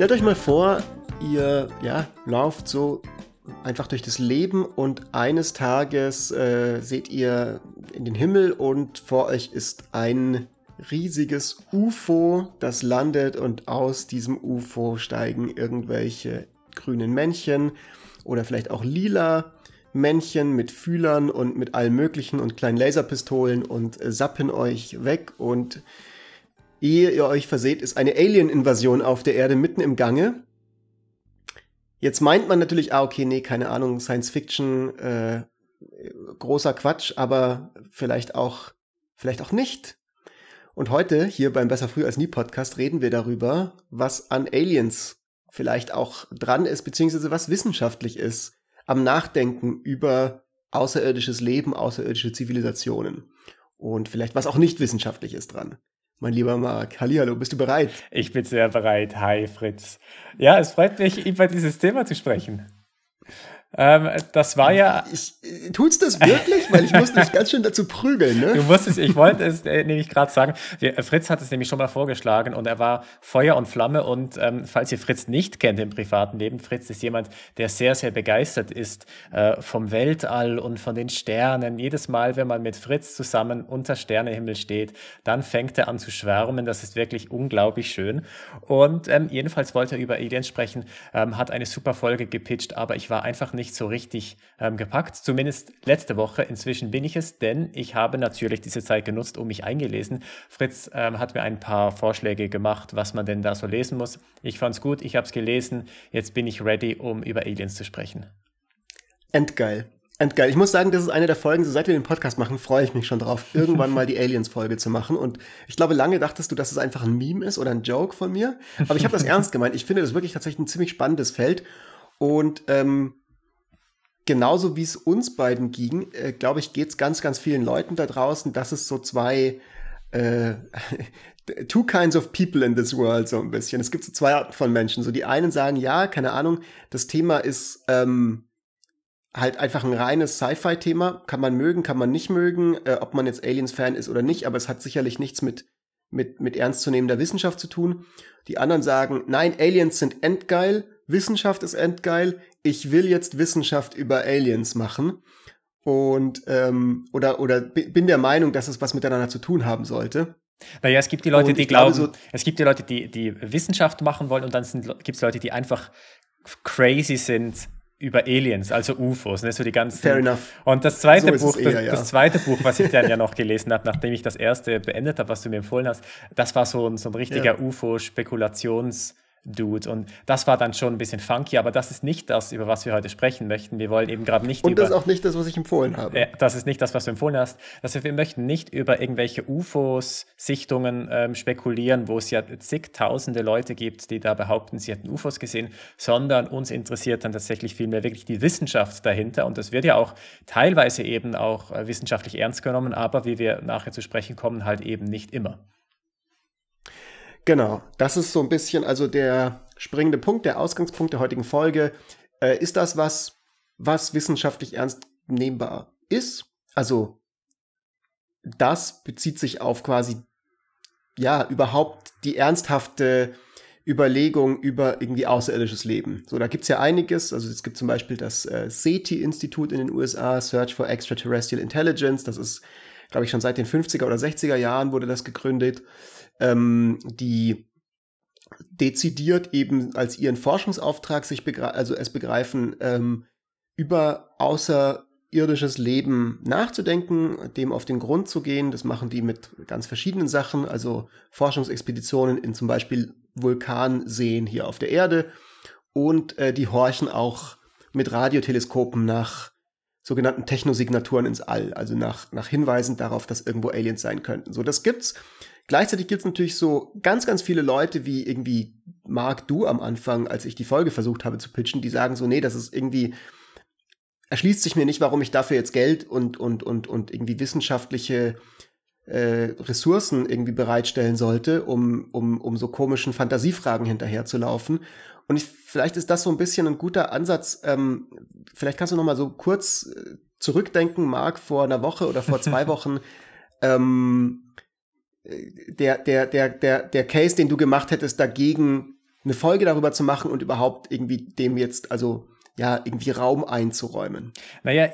Stellt euch mal vor, ihr ja, lauft so einfach durch das Leben und eines Tages äh, seht ihr in den Himmel und vor euch ist ein riesiges UFO, das landet und aus diesem UFO steigen irgendwelche grünen Männchen oder vielleicht auch lila Männchen mit Fühlern und mit allem möglichen und kleinen Laserpistolen und äh, sappen euch weg und ehe ihr euch verseht, ist eine Alien-Invasion auf der Erde mitten im Gange. Jetzt meint man natürlich, ah, okay, nee, keine Ahnung, Science Fiction, äh, großer Quatsch, aber vielleicht auch, vielleicht auch nicht. Und heute hier beim Besser Früh als Nie Podcast reden wir darüber, was an Aliens vielleicht auch dran ist, beziehungsweise was wissenschaftlich ist am Nachdenken über außerirdisches Leben, außerirdische Zivilisationen. Und vielleicht was auch nicht wissenschaftlich ist dran. Mein lieber Marc, Hallihallo, bist du bereit? Ich bin sehr bereit. Hi, Fritz. Ja, es freut mich, über dieses Thema zu sprechen. Ähm, das war ja. Ich, äh, tut's das wirklich? Weil ich musste mich ganz schön dazu prügeln, ne? Du musstest, ich wollte es äh, nämlich gerade sagen. Äh, Fritz hat es nämlich schon mal vorgeschlagen und er war Feuer und Flamme. Und ähm, falls ihr Fritz nicht kennt im privaten Leben, Fritz ist jemand, der sehr, sehr begeistert ist äh, vom Weltall und von den Sternen. Jedes Mal, wenn man mit Fritz zusammen unter Sternehimmel steht, dann fängt er an zu schwärmen. Das ist wirklich unglaublich schön. Und ähm, jedenfalls wollte er über Aliens sprechen, ähm, hat eine super Folge gepitcht, aber ich war einfach nicht nicht so richtig ähm, gepackt. Zumindest letzte Woche. Inzwischen bin ich es, denn ich habe natürlich diese Zeit genutzt, um mich eingelesen. Fritz ähm, hat mir ein paar Vorschläge gemacht, was man denn da so lesen muss. Ich fand es gut, ich habe es gelesen. Jetzt bin ich ready, um über Aliens zu sprechen. Endgeil. Endgeil. Ich muss sagen, das ist eine der Folgen, so seit wir den Podcast machen, freue ich mich schon drauf, irgendwann mal die Aliens-Folge zu machen. Und ich glaube, lange dachtest du, dass es einfach ein Meme ist oder ein Joke von mir. Aber ich habe das ernst gemeint. Ich finde das wirklich tatsächlich ein ziemlich spannendes Feld. Und ähm, genauso wie es uns beiden ging, äh, glaube ich, geht es ganz, ganz vielen Leuten da draußen, dass es so zwei äh, two kinds of people in this world so ein bisschen. Es gibt so zwei Arten von Menschen. So die einen sagen, ja, keine Ahnung, das Thema ist ähm, halt einfach ein reines Sci-Fi-Thema. Kann man mögen, kann man nicht mögen, äh, ob man jetzt Aliens-Fan ist oder nicht, aber es hat sicherlich nichts mit, mit, mit ernstzunehmender Wissenschaft zu tun. Die anderen sagen, nein, Aliens sind endgeil, Wissenschaft ist endgeil, ich will jetzt Wissenschaft über Aliens machen und ähm, oder oder bin der Meinung, dass es was miteinander zu tun haben sollte. Naja, es gibt die Leute, die glauben, glaube, so es gibt die Leute, die, die Wissenschaft machen wollen und dann gibt es Leute, die einfach crazy sind über Aliens, also UFOs, ne, so die ganzen. Fair enough. Und das zweite so Buch, eher, das, ja. das, zweite Buch, was ich dann ja noch gelesen habe, nachdem ich das erste beendet habe, was du mir empfohlen hast, das war so ein, so ein richtiger ja. UFO-Spekulations- Dude. Und das war dann schon ein bisschen funky, aber das ist nicht das, über was wir heute sprechen möchten. Wir wollen eben gerade nicht Und über. das ist auch nicht das, was ich empfohlen habe. Äh, das ist nicht das, was du empfohlen hast. Also wir möchten nicht über irgendwelche UFOs, Sichtungen ähm, spekulieren, wo es ja zigtausende Leute gibt, die da behaupten, sie hätten UFOs gesehen, sondern uns interessiert dann tatsächlich vielmehr wirklich die Wissenschaft dahinter. Und das wird ja auch teilweise eben auch äh, wissenschaftlich ernst genommen, aber wie wir nachher zu sprechen kommen, halt eben nicht immer. Genau, das ist so ein bisschen also der springende Punkt, der Ausgangspunkt der heutigen Folge. Äh, ist das was, was wissenschaftlich ernst nehmbar ist? Also das bezieht sich auf quasi ja überhaupt die ernsthafte Überlegung über irgendwie außerirdisches Leben. So, da gibt's ja einiges. Also es gibt zum Beispiel das äh, SETI-Institut in den USA, Search for Extraterrestrial Intelligence. Das ist, glaube ich, schon seit den 50er oder 60er Jahren wurde das gegründet ähm, die dezidiert eben als ihren Forschungsauftrag sich also es begreifen, ähm, über außerirdisches Leben nachzudenken, dem auf den Grund zu gehen. Das machen die mit ganz verschiedenen Sachen, also Forschungsexpeditionen in zum Beispiel Vulkanseen hier auf der Erde und äh, die horchen auch mit Radioteleskopen nach sogenannten Technosignaturen ins All, also nach, nach Hinweisen darauf, dass irgendwo Aliens sein könnten. So, das gibt's. Gleichzeitig gibt es natürlich so ganz, ganz viele Leute wie irgendwie Mark, du am Anfang, als ich die Folge versucht habe zu pitchen, die sagen so, nee, das ist irgendwie, erschließt sich mir nicht, warum ich dafür jetzt Geld und, und, und, und irgendwie wissenschaftliche äh, Ressourcen irgendwie bereitstellen sollte, um, um, um so komischen Fantasiefragen hinterherzulaufen. Und ich, vielleicht ist das so ein bisschen ein guter Ansatz. Ähm, vielleicht kannst du noch mal so kurz äh, zurückdenken, Marc, vor einer Woche oder vor zwei Wochen. Ähm, der, der, der, der, der Case, den du gemacht hättest dagegen, eine Folge darüber zu machen und überhaupt irgendwie dem jetzt, also ja, irgendwie Raum einzuräumen? Naja,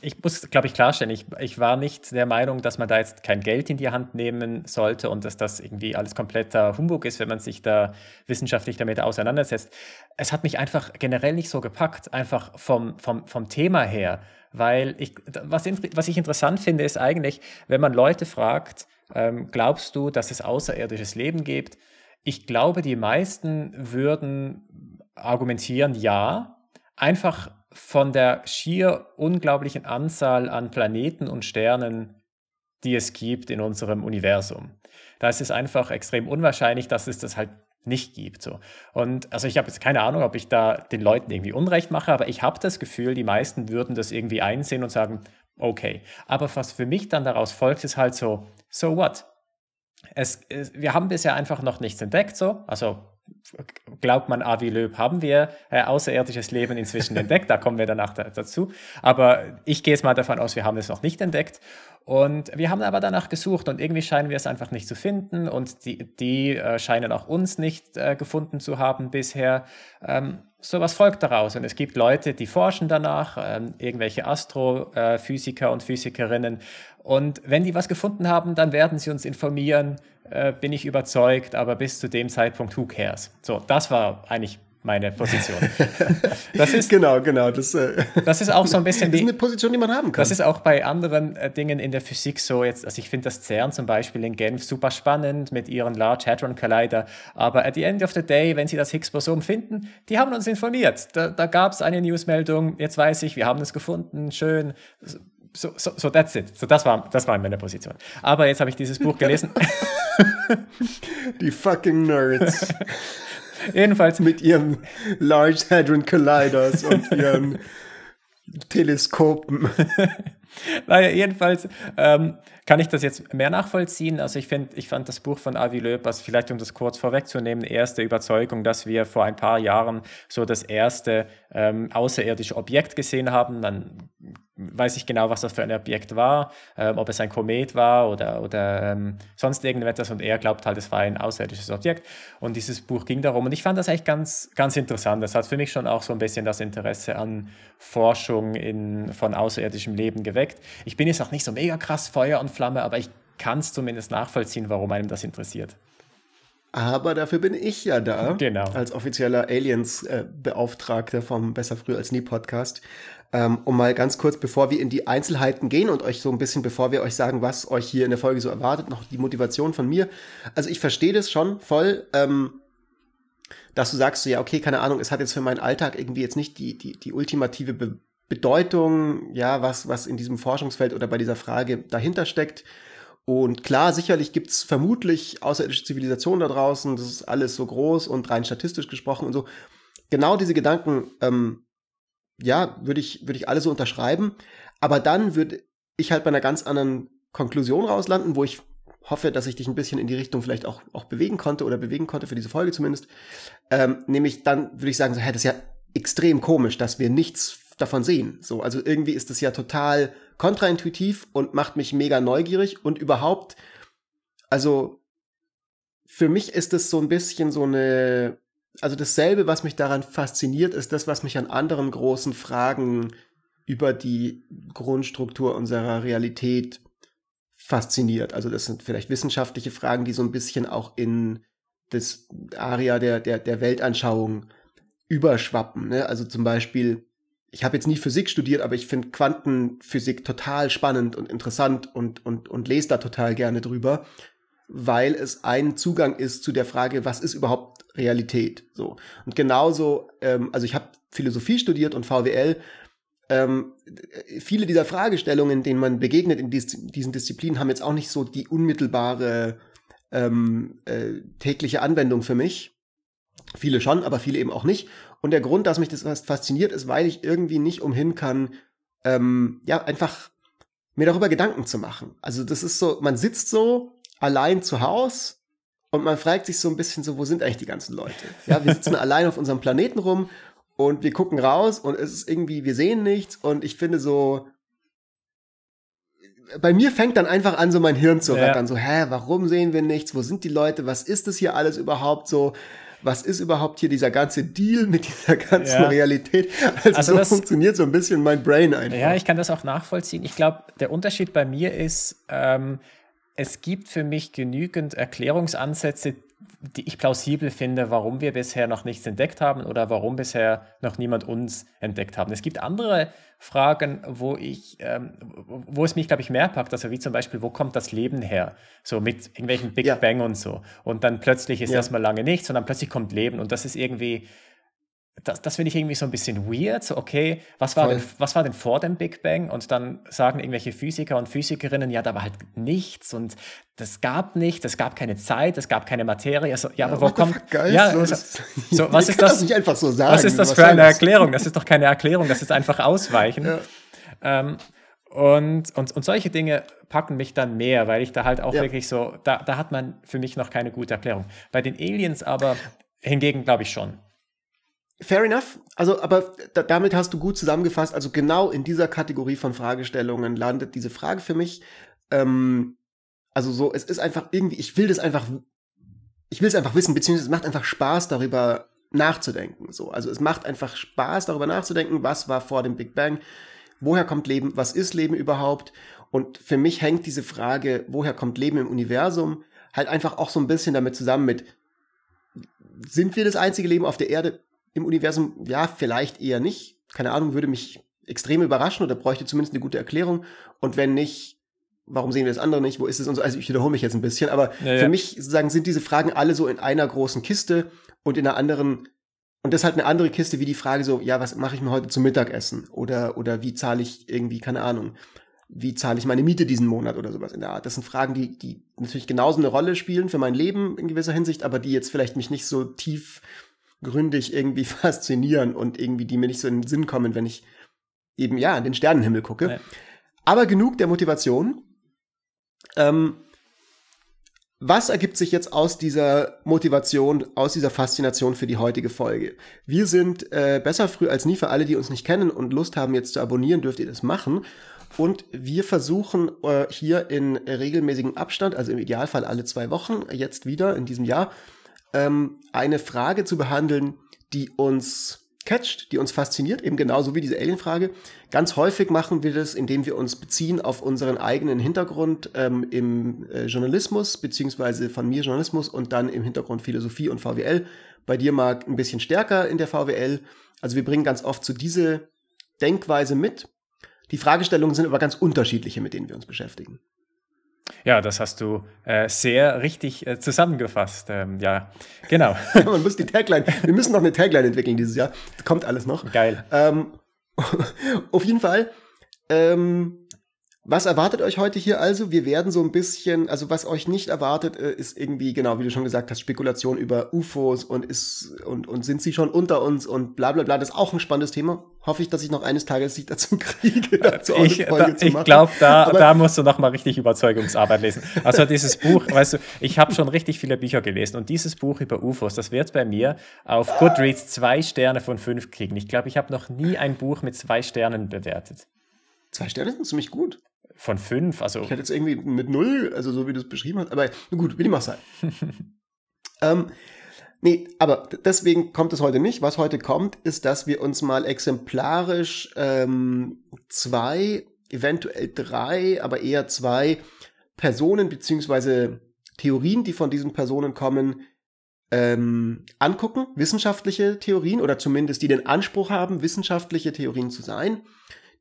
ich muss, glaube ich, klarstellen, ich, ich war nicht der Meinung, dass man da jetzt kein Geld in die Hand nehmen sollte und dass das irgendwie alles kompletter Humbug ist, wenn man sich da wissenschaftlich damit auseinandersetzt. Es hat mich einfach generell nicht so gepackt, einfach vom, vom, vom Thema her, weil ich, was, was ich interessant finde, ist eigentlich, wenn man Leute fragt, ähm, glaubst du, dass es außerirdisches Leben gibt? Ich glaube, die meisten würden argumentieren, ja, einfach von der schier unglaublichen Anzahl an Planeten und Sternen, die es gibt in unserem Universum. Da ist es einfach extrem unwahrscheinlich, dass es das halt nicht gibt. So. Und also ich habe jetzt keine Ahnung, ob ich da den Leuten irgendwie Unrecht mache, aber ich habe das Gefühl, die meisten würden das irgendwie einsehen und sagen, okay. Aber was für mich dann daraus folgt, ist halt so, so what? Es, es, wir haben bisher einfach noch nichts entdeckt, so. Also glaubt man, Avi Löb, haben wir äh, außerirdisches Leben inzwischen entdeckt. Da kommen wir danach da, dazu. Aber ich gehe jetzt mal davon aus, wir haben es noch nicht entdeckt. Und wir haben aber danach gesucht und irgendwie scheinen wir es einfach nicht zu finden. Und die, die äh, scheinen auch uns nicht äh, gefunden zu haben bisher. Ähm, so was folgt daraus. Und es gibt Leute, die forschen danach, ähm, irgendwelche Astrophysiker und Physikerinnen. Und wenn die was gefunden haben, dann werden sie uns informieren, äh, bin ich überzeugt, aber bis zu dem Zeitpunkt, who cares? So, das war eigentlich meine Position. Das ist genau, genau. Das, äh, das ist auch so ein bisschen das ist eine Position, die man haben kann. Das ist auch bei anderen äh, Dingen in der Physik so. Jetzt, also ich finde das CERN zum Beispiel in Genf super spannend mit ihren Large Hadron Collider. Aber at the end of the day, wenn sie das Higgs-Boson finden, die haben uns informiert. Da, da gab es eine Newsmeldung. Jetzt weiß ich, wir haben es gefunden. Schön so, so, so that's it. So, das war, das war meine Position. Aber jetzt habe ich dieses Buch gelesen. Die fucking Nerds. Jedenfalls. Mit ihren Large Hadron Colliders und ihren Teleskopen. naja, jedenfalls ähm, kann ich das jetzt mehr nachvollziehen. Also ich finde, ich fand das Buch von Avi also vielleicht um das kurz vorwegzunehmen, erste Überzeugung, dass wir vor ein paar Jahren so das erste ähm, außerirdische Objekt gesehen haben. Dann weiß ich genau, was das für ein Objekt war, ähm, ob es ein Komet war oder, oder ähm, sonst irgendetwas und er glaubt halt, es war ein außerirdisches Objekt und dieses Buch ging darum und ich fand das eigentlich ganz, ganz interessant. Das hat für mich schon auch so ein bisschen das Interesse an Forschung in, von außerirdischem Leben geweckt. Ich bin jetzt auch nicht so mega krass Feuer und Flamme, aber ich kann es zumindest nachvollziehen, warum einem das interessiert. Aber dafür bin ich ja da, genau. als offizieller Aliens-Beauftragter vom Besser Früh als Nie Podcast. Ähm, um mal ganz kurz, bevor wir in die Einzelheiten gehen und euch so ein bisschen, bevor wir euch sagen, was euch hier in der Folge so erwartet, noch die Motivation von mir. Also ich verstehe das schon voll, ähm, dass du sagst, so, ja, okay, keine Ahnung, es hat jetzt für meinen Alltag irgendwie jetzt nicht die, die, die ultimative Be Bedeutung, ja, was, was in diesem Forschungsfeld oder bei dieser Frage dahinter steckt. Und klar, sicherlich gibt's vermutlich außerirdische Zivilisationen da draußen, das ist alles so groß und rein statistisch gesprochen und so. Genau diese Gedanken ähm, ja, würde ich, würde ich alle so unterschreiben. Aber dann würde ich halt bei einer ganz anderen Konklusion rauslanden, wo ich hoffe, dass ich dich ein bisschen in die Richtung vielleicht auch, auch bewegen konnte oder bewegen konnte für diese Folge zumindest. Ähm, nämlich dann würde ich sagen, so, hey, das ist ja extrem komisch, dass wir nichts davon sehen. So, also irgendwie ist das ja total kontraintuitiv und macht mich mega neugierig und überhaupt, also für mich ist es so ein bisschen so eine also dasselbe, was mich daran fasziniert, ist das, was mich an anderen großen Fragen über die Grundstruktur unserer Realität fasziniert. Also das sind vielleicht wissenschaftliche Fragen, die so ein bisschen auch in das Aria der, der, der Weltanschauung überschwappen. Ne? Also zum Beispiel, ich habe jetzt nie Physik studiert, aber ich finde Quantenphysik total spannend und interessant und, und, und lese da total gerne drüber weil es ein Zugang ist zu der Frage, was ist überhaupt Realität? So und genauso, ähm, also ich habe Philosophie studiert und VWL. Ähm, viele dieser Fragestellungen, denen man begegnet in dies, diesen Disziplinen, haben jetzt auch nicht so die unmittelbare ähm, äh, tägliche Anwendung für mich. Viele schon, aber viele eben auch nicht. Und der Grund, dass mich das fasziniert, ist, weil ich irgendwie nicht umhin kann, ähm, ja, einfach mir darüber Gedanken zu machen. Also das ist so, man sitzt so allein zu Hause und man fragt sich so ein bisschen so, wo sind eigentlich die ganzen Leute? Ja, wir sitzen allein auf unserem Planeten rum und wir gucken raus und es ist irgendwie, wir sehen nichts und ich finde so, bei mir fängt dann einfach an, so mein Hirn zu rattern, ja. so, hä, warum sehen wir nichts? Wo sind die Leute? Was ist das hier alles überhaupt so? Was ist überhaupt hier dieser ganze Deal mit dieser ganzen ja. Realität? Also, also so das, funktioniert so ein bisschen mein Brain einfach. Ja, ich kann das auch nachvollziehen. Ich glaube, der Unterschied bei mir ist, ähm, es gibt für mich genügend Erklärungsansätze, die ich plausibel finde, warum wir bisher noch nichts entdeckt haben oder warum bisher noch niemand uns entdeckt haben. Es gibt andere Fragen, wo ich, ähm, wo es mich, glaube ich, mehr packt, also wie zum Beispiel, wo kommt das Leben her? So mit irgendwelchen Big ja. Bang und so. Und dann plötzlich ist ja. erstmal lange nichts und dann plötzlich kommt Leben und das ist irgendwie, das, das finde ich irgendwie so ein bisschen weird. So, okay, was war, denn, was war denn vor dem Big Bang? Und dann sagen irgendwelche Physiker und Physikerinnen, ja, da war halt nichts und das gab nichts, es gab keine Zeit, es gab keine Materie. Also, ja, aber wo kommt. Ja, so, das, so, was ist das? das nicht einfach so sagen. Was ist das für eine Erklärung? Das ist doch keine Erklärung, das ist einfach Ausweichen. Ja. Ähm, und, und, und solche Dinge packen mich dann mehr, weil ich da halt auch ja. wirklich so, da, da hat man für mich noch keine gute Erklärung. Bei den Aliens aber hingegen glaube ich schon. Fair enough. Also, aber da, damit hast du gut zusammengefasst. Also genau in dieser Kategorie von Fragestellungen landet diese Frage für mich. Ähm, also so, es ist einfach irgendwie, ich will das einfach, ich will es einfach wissen, beziehungsweise es macht einfach Spaß, darüber nachzudenken. So, also es macht einfach Spaß, darüber nachzudenken, was war vor dem Big Bang, woher kommt Leben, was ist Leben überhaupt? Und für mich hängt diese Frage, woher kommt Leben im Universum, halt einfach auch so ein bisschen damit zusammen mit, sind wir das einzige Leben auf der Erde? Im Universum, ja, vielleicht eher nicht. Keine Ahnung, würde mich extrem überraschen oder bräuchte zumindest eine gute Erklärung. Und wenn nicht, warum sehen wir das andere nicht? Wo ist es und so? Also ich wiederhole mich jetzt ein bisschen, aber ja, ja. für mich sozusagen sind diese Fragen alle so in einer großen Kiste und in einer anderen und das ist halt eine andere Kiste wie die Frage so, ja, was mache ich mir heute zum Mittagessen? Oder, oder wie zahle ich irgendwie, keine Ahnung, wie zahle ich meine Miete diesen Monat oder sowas in der Art. Das sind Fragen, die, die natürlich genauso eine Rolle spielen für mein Leben in gewisser Hinsicht, aber die jetzt vielleicht mich nicht so tief gründig irgendwie faszinieren und irgendwie die mir nicht so in den Sinn kommen, wenn ich eben ja an den Sternenhimmel gucke. Ja. Aber genug der Motivation. Ähm, was ergibt sich jetzt aus dieser Motivation, aus dieser Faszination für die heutige Folge? Wir sind äh, besser früh als nie für alle, die uns nicht kennen und Lust haben, jetzt zu abonnieren, dürft ihr das machen. Und wir versuchen äh, hier in regelmäßigem Abstand, also im Idealfall alle zwei Wochen, jetzt wieder in diesem Jahr, ähm, eine Frage zu behandeln, die uns catcht, die uns fasziniert, eben genauso wie diese Alien-Frage. Ganz häufig machen wir das, indem wir uns beziehen auf unseren eigenen Hintergrund ähm, im äh, Journalismus, beziehungsweise von mir Journalismus und dann im Hintergrund Philosophie und VWL. Bei dir mag ein bisschen stärker in der VWL. Also wir bringen ganz oft so diese Denkweise mit. Die Fragestellungen sind aber ganz unterschiedliche, mit denen wir uns beschäftigen. Ja, das hast du äh, sehr richtig äh, zusammengefasst. Ähm, ja, genau. Man muss die Tagline, wir müssen noch eine Tagline entwickeln dieses Jahr. Kommt alles noch. Geil. Ähm, auf jeden Fall. Ähm, was erwartet euch heute hier also? Wir werden so ein bisschen, also was euch nicht erwartet, äh, ist irgendwie, genau, wie du schon gesagt hast, Spekulation über UFOs und ist, und, und sind sie schon unter uns und bla bla bla. Das ist auch ein spannendes Thema. Hoffe ich, dass ich noch eines Tages sich dazu kriege, dazu auch ich, Folge da, zu machen. Ich glaube, da, da musst du noch mal richtig Überzeugungsarbeit lesen. Also dieses Buch, weißt du, ich habe schon richtig viele Bücher gelesen und dieses Buch über UFOs, das wird bei mir auf Goodreads zwei Sterne von fünf kriegen. Ich glaube, ich habe noch nie ein Buch mit zwei Sternen bewertet. Zwei Sterne sind ziemlich gut. Von fünf, also. Ich hätte jetzt irgendwie mit null, also so wie du es beschrieben hast, aber gut, wie dem auch sei. ähm, nee, aber deswegen kommt es heute nicht. Was heute kommt, ist, dass wir uns mal exemplarisch ähm, zwei, eventuell drei, aber eher zwei Personen beziehungsweise Theorien, die von diesen Personen kommen, ähm, angucken, wissenschaftliche Theorien oder zumindest die den Anspruch haben, wissenschaftliche Theorien zu sein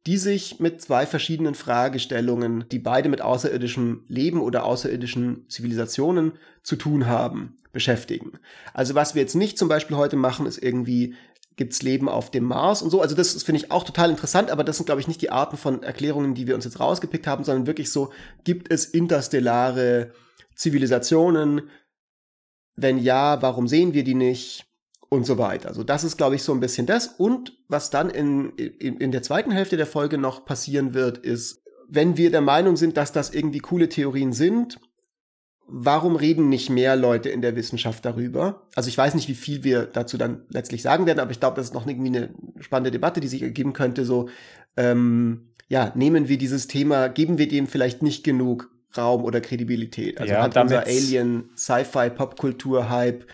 die sich mit zwei verschiedenen Fragestellungen, die beide mit außerirdischem Leben oder außerirdischen Zivilisationen zu tun haben, beschäftigen. Also was wir jetzt nicht zum Beispiel heute machen, ist irgendwie, gibt's Leben auf dem Mars und so. Also das finde ich auch total interessant, aber das sind, glaube ich, nicht die Arten von Erklärungen, die wir uns jetzt rausgepickt haben, sondern wirklich so, gibt es interstellare Zivilisationen? Wenn ja, warum sehen wir die nicht? Und so weiter. Also das ist, glaube ich, so ein bisschen das. Und was dann in, in, in der zweiten Hälfte der Folge noch passieren wird, ist, wenn wir der Meinung sind, dass das irgendwie coole Theorien sind, warum reden nicht mehr Leute in der Wissenschaft darüber? Also ich weiß nicht, wie viel wir dazu dann letztlich sagen werden, aber ich glaube, das ist noch irgendwie eine spannende Debatte, die sich ergeben könnte. So, ähm, ja, nehmen wir dieses Thema, geben wir dem vielleicht nicht genug Raum oder Kredibilität? Also ja, hat unser Alien, Sci-Fi, Popkultur-Hype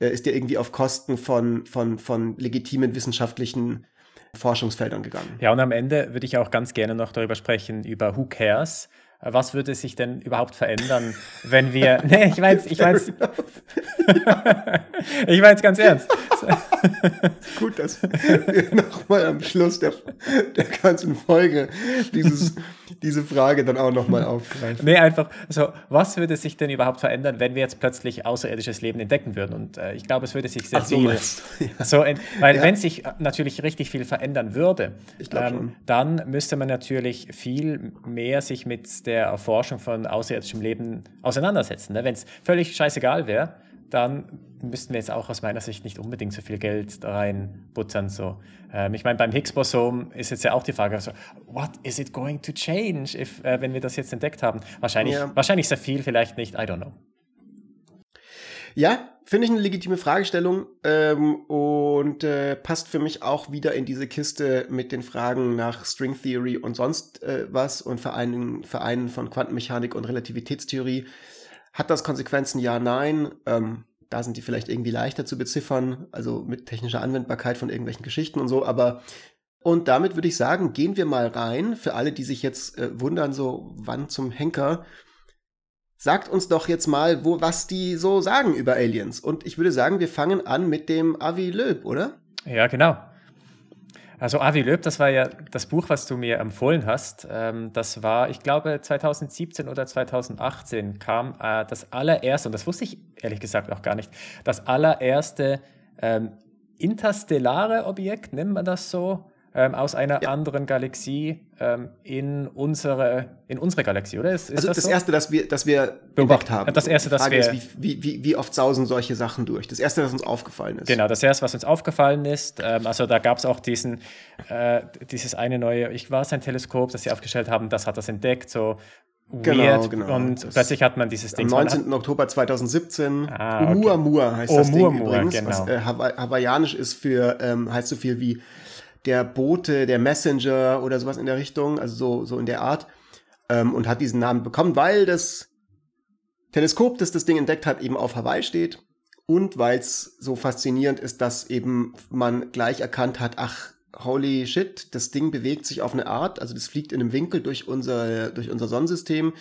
äh, ist der irgendwie auf Kosten von, von, von legitimen wissenschaftlichen Forschungsfeldern gegangen. Ja, und am Ende würde ich auch ganz gerne noch darüber sprechen, über Who Cares. Was würde sich denn überhaupt verändern, wenn wir. Nee, ich weiß, ich weiß. ich weiß ganz ernst. Gut, dass wir nochmal am Schluss der, der ganzen Folge dieses, diese Frage dann auch nochmal aufgreifen. Nee, einfach so, was würde sich denn überhaupt verändern, wenn wir jetzt plötzlich außerirdisches Leben entdecken würden? Und äh, ich glaube, es würde sich sehr Ach, viel. ja. so, weil ja. wenn sich natürlich richtig viel verändern würde, ähm, dann müsste man natürlich viel mehr sich mit der Erforschung von außerirdischem Leben auseinandersetzen. Ne? Wenn es völlig scheißegal wäre, dann müssten wir jetzt auch aus meiner Sicht nicht unbedingt so viel Geld reinbuttern. So. Ähm, ich meine, beim Higgs-Boson ist jetzt ja auch die Frage, also, what is it going to change, if, äh, wenn wir das jetzt entdeckt haben? Wahrscheinlich, ja. wahrscheinlich sehr viel, vielleicht nicht, I don't know. Ja, finde ich eine legitime Fragestellung ähm, und äh, passt für mich auch wieder in diese Kiste mit den Fragen nach String Theory und sonst äh, was und Vereinen, Vereinen von Quantenmechanik und Relativitätstheorie. Hat das Konsequenzen? Ja, nein. Ähm, da sind die vielleicht irgendwie leichter zu beziffern, also mit technischer Anwendbarkeit von irgendwelchen Geschichten und so, aber und damit würde ich sagen, gehen wir mal rein, für alle, die sich jetzt äh, wundern, so wann zum Henker, sagt uns doch jetzt mal, wo, was die so sagen über Aliens. Und ich würde sagen, wir fangen an mit dem Avi Löb, oder? Ja, genau. Also Avi Löb, das war ja das Buch, was du mir empfohlen hast. Ähm, das war, ich glaube, 2017 oder 2018 kam äh, das allererste, und das wusste ich ehrlich gesagt auch gar nicht, das allererste ähm, interstellare Objekt, nennt man das so, ähm, aus einer ja. anderen Galaxie ähm, in, unsere, in unsere Galaxie, oder? Ist, ist also das, das so? erste, das wir, das wir entdeckt haben. Das erste, das wir. Ist, wie, wie, wie oft sausen solche Sachen durch? Das erste, was uns aufgefallen ist. Genau, das erste, was uns aufgefallen ist. Ähm, also da gab es auch diesen, äh, dieses eine neue, ich war sein Teleskop, das sie aufgestellt haben, das hat das entdeckt, so Genau, weird. genau. Und das plötzlich hat man dieses Ding. Am 19. Oktober 2017. Ah, okay. Oumuamua heißt das Ding übrigens, genau. was äh, hawaiianisch ist für, ähm, heißt so viel wie der Bote, der Messenger oder sowas in der Richtung, also so, so in der Art, ähm, und hat diesen Namen bekommen, weil das Teleskop, das das Ding entdeckt hat, eben auf Hawaii steht und weil es so faszinierend ist, dass eben man gleich erkannt hat, ach, holy shit, das Ding bewegt sich auf eine Art, also das fliegt in einem Winkel durch unser, durch unser Sonnensystem,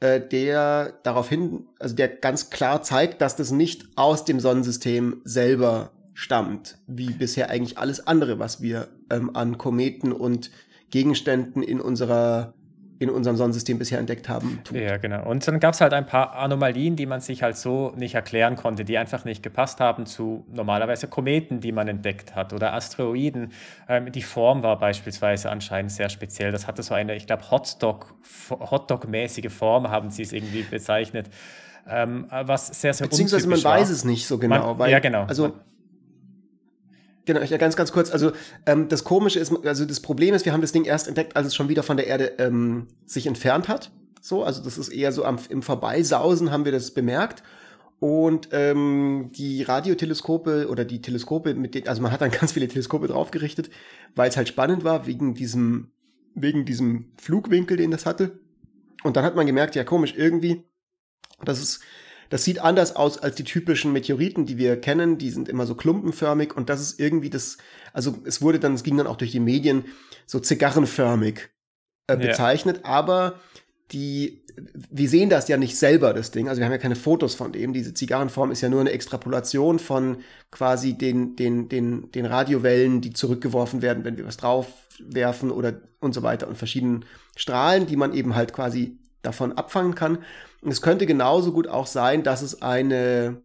äh, der darauf hin, also der ganz klar zeigt, dass das nicht aus dem Sonnensystem selber stammt, wie bisher eigentlich alles andere, was wir ähm, an Kometen und Gegenständen in unserer in unserem Sonnensystem bisher entdeckt haben. Tut. Ja, genau. Und dann gab es halt ein paar Anomalien, die man sich halt so nicht erklären konnte, die einfach nicht gepasst haben zu normalerweise Kometen, die man entdeckt hat oder Asteroiden. Ähm, die Form war beispielsweise anscheinend sehr speziell. Das hatte so eine, ich glaube, Hotdog, Hotdog-mäßige Form, haben sie es irgendwie bezeichnet. Ähm, was sehr, sehr Beziehungsweise man war. weiß es nicht so genau. Man, weil, ja, genau. Also Genau, ja, ganz, ganz kurz. Also ähm, das Komische ist, also das Problem ist, wir haben das Ding erst entdeckt, als es schon wieder von der Erde ähm, sich entfernt hat. So, also das ist eher so am, im Vorbeisausen haben wir das bemerkt. Und ähm, die Radioteleskope oder die Teleskope, mit denen, also man hat dann ganz viele Teleskope draufgerichtet, weil es halt spannend war, wegen diesem, wegen diesem Flugwinkel, den das hatte. Und dann hat man gemerkt, ja komisch, irgendwie, das ist das sieht anders aus als die typischen Meteoriten, die wir kennen. Die sind immer so klumpenförmig und das ist irgendwie das, also es wurde dann, es ging dann auch durch die Medien so zigarrenförmig äh, bezeichnet, ja. aber die, wir sehen das ja nicht selber, das Ding. Also wir haben ja keine Fotos von dem. Diese Zigarrenform ist ja nur eine Extrapolation von quasi den, den, den, den Radiowellen, die zurückgeworfen werden, wenn wir was draufwerfen oder und so weiter und verschiedenen Strahlen, die man eben halt quasi davon abfangen kann. Es könnte genauso gut auch sein, dass es eine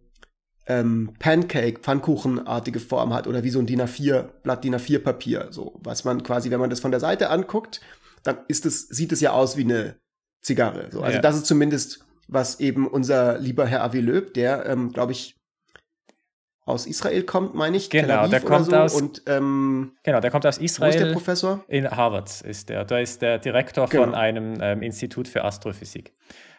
ähm, Pancake, Pfannkuchenartige Form hat oder wie so ein DIN A4, Blatt DIN A4 Papier, so, was man quasi, wenn man das von der Seite anguckt, dann ist es, sieht es ja aus wie eine Zigarre, so. Also ja. das ist zumindest, was eben unser lieber Herr Avi Löb, der, ähm, glaube ich, aus Israel kommt, meine ich. Genau, der kommt so. aus. Und, ähm, genau, der kommt aus Israel. Wo ist der Professor? In Harvard ist der. Da ist der Direktor genau. von einem ähm, Institut für Astrophysik.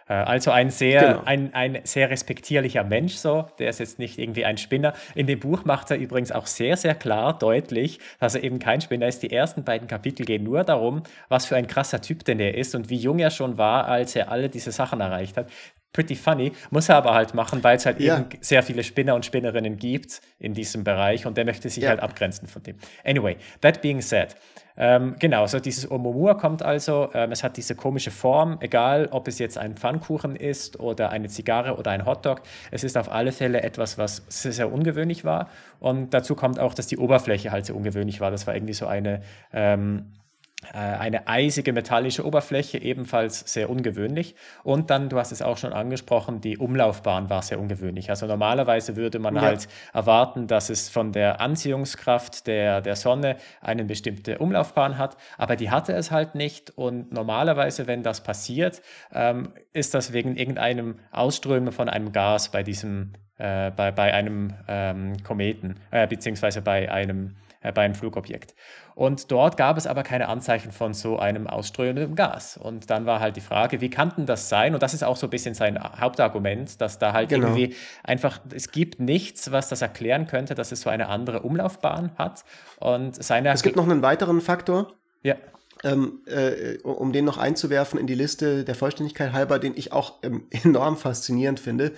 Äh, also ein sehr, genau. ein, ein sehr respektierlicher Mensch, so. Der ist jetzt nicht irgendwie ein Spinner. In dem Buch macht er übrigens auch sehr, sehr klar deutlich, dass er eben kein Spinner ist. Die ersten beiden Kapitel gehen nur darum, was für ein krasser Typ denn er ist und wie jung er schon war, als er alle diese Sachen erreicht hat pretty funny, muss er aber halt machen, weil es halt ja. eben sehr viele Spinner und Spinnerinnen gibt in diesem Bereich und der möchte sich ja. halt abgrenzen von dem. Anyway, that being said, ähm, genau, so dieses Oumuamua kommt also, ähm, es hat diese komische Form, egal ob es jetzt ein Pfannkuchen ist oder eine Zigarre oder ein Hotdog, es ist auf alle Fälle etwas, was sehr, sehr ungewöhnlich war und dazu kommt auch, dass die Oberfläche halt sehr ungewöhnlich war, das war irgendwie so eine... Ähm, äh, eine eisige metallische Oberfläche, ebenfalls sehr ungewöhnlich. Und dann, du hast es auch schon angesprochen, die Umlaufbahn war sehr ungewöhnlich. Also normalerweise würde man ja. halt erwarten, dass es von der Anziehungskraft der, der Sonne eine bestimmte Umlaufbahn hat, aber die hatte es halt nicht. Und normalerweise, wenn das passiert, ähm, ist das wegen irgendeinem Ausströmen von einem Gas bei diesem, äh, bei, bei einem ähm, Kometen, äh, beziehungsweise bei einem, äh, bei einem Flugobjekt. Und dort gab es aber keine Anzeichen von so einem ausströmenden Gas. Und dann war halt die Frage, wie kann denn das sein? Und das ist auch so ein bisschen sein Hauptargument, dass da halt genau. irgendwie einfach, es gibt nichts, was das erklären könnte, dass es so eine andere Umlaufbahn hat. Und seine es gibt noch einen weiteren Faktor. Ja. Ähm, äh, um den noch einzuwerfen in die Liste der Vollständigkeit halber, den ich auch ähm, enorm faszinierend finde.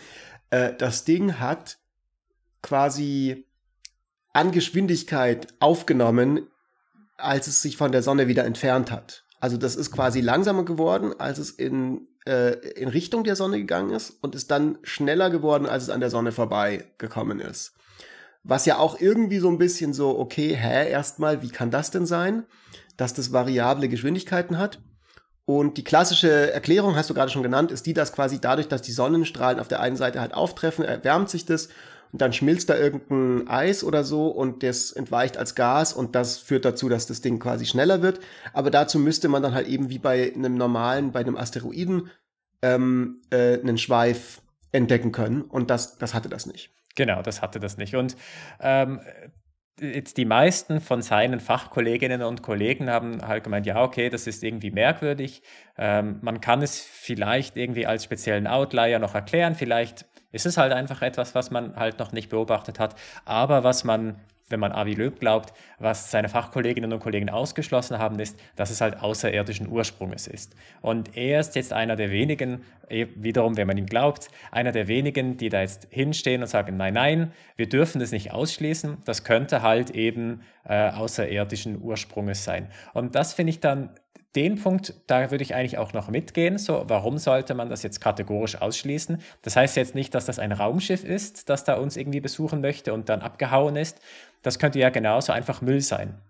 Äh, das Ding hat quasi an Geschwindigkeit aufgenommen als es sich von der Sonne wieder entfernt hat. Also das ist quasi langsamer geworden, als es in, äh, in Richtung der Sonne gegangen ist und ist dann schneller geworden, als es an der Sonne vorbeigekommen ist. Was ja auch irgendwie so ein bisschen so, okay, hä, erstmal, wie kann das denn sein, dass das variable Geschwindigkeiten hat? Und die klassische Erklärung, hast du gerade schon genannt, ist die, dass quasi dadurch, dass die Sonnenstrahlen auf der einen Seite halt auftreffen, erwärmt sich das und dann schmilzt da irgendein Eis oder so und das entweicht als Gas und das führt dazu, dass das Ding quasi schneller wird. Aber dazu müsste man dann halt eben wie bei einem normalen, bei einem Asteroiden ähm, äh, einen Schweif entdecken können und das, das hatte das nicht. Genau, das hatte das nicht. Und ähm, jetzt die meisten von seinen Fachkolleginnen und Kollegen haben halt gemeint, ja, okay, das ist irgendwie merkwürdig. Ähm, man kann es vielleicht irgendwie als speziellen Outlier noch erklären. Vielleicht ist es halt einfach etwas, was man halt noch nicht beobachtet hat, aber was man wenn man Avi Löb glaubt, was seine Fachkolleginnen und Kollegen ausgeschlossen haben, ist, dass es halt außerirdischen Ursprunges ist. Und er ist jetzt einer der wenigen, eh, wiederum, wenn man ihm glaubt, einer der wenigen, die da jetzt hinstehen und sagen, nein, nein, wir dürfen das nicht ausschließen, das könnte halt eben äh, außerirdischen Ursprunges sein. Und das finde ich dann den Punkt, da würde ich eigentlich auch noch mitgehen. So, warum sollte man das jetzt kategorisch ausschließen? Das heißt jetzt nicht, dass das ein Raumschiff ist, das da uns irgendwie besuchen möchte und dann abgehauen ist. Das könnte ja genauso einfach Müll sein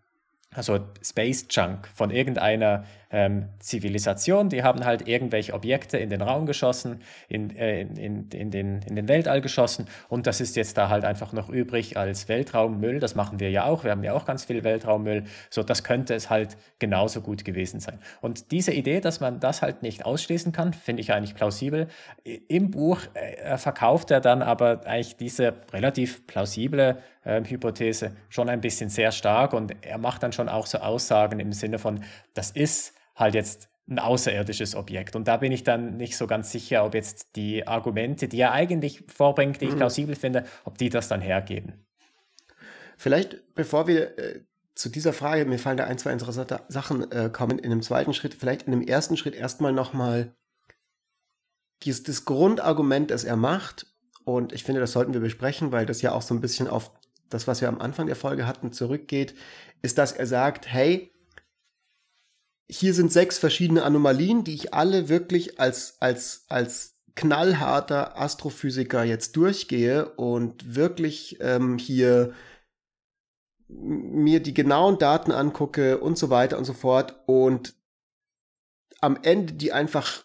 also Space Junk von irgendeiner ähm, Zivilisation. Die haben halt irgendwelche Objekte in den Raum geschossen, in, äh, in, in, den, in den Weltall geschossen und das ist jetzt da halt einfach noch übrig als Weltraummüll. Das machen wir ja auch. Wir haben ja auch ganz viel Weltraummüll. So, das könnte es halt genauso gut gewesen sein. Und diese Idee, dass man das halt nicht ausschließen kann, finde ich eigentlich plausibel. Im Buch äh, verkauft er dann aber eigentlich diese relativ plausible äh, Hypothese schon ein bisschen sehr stark und er macht dann schon auch so Aussagen im Sinne von, das ist halt jetzt ein außerirdisches Objekt. Und da bin ich dann nicht so ganz sicher, ob jetzt die Argumente, die er eigentlich vorbringt, die ich mhm. plausibel finde, ob die das dann hergeben. Vielleicht, bevor wir äh, zu dieser Frage, mir fallen da ein, zwei interessante Sachen äh, kommen, in einem zweiten Schritt, vielleicht in dem ersten Schritt erstmal nochmal das Grundargument, das er macht. Und ich finde, das sollten wir besprechen, weil das ja auch so ein bisschen auf das, was wir am Anfang der Folge hatten, zurückgeht, ist, dass er sagt, hey, hier sind sechs verschiedene Anomalien, die ich alle wirklich als, als, als knallharter Astrophysiker jetzt durchgehe und wirklich ähm, hier mir die genauen Daten angucke und so weiter und so fort und am Ende die einfach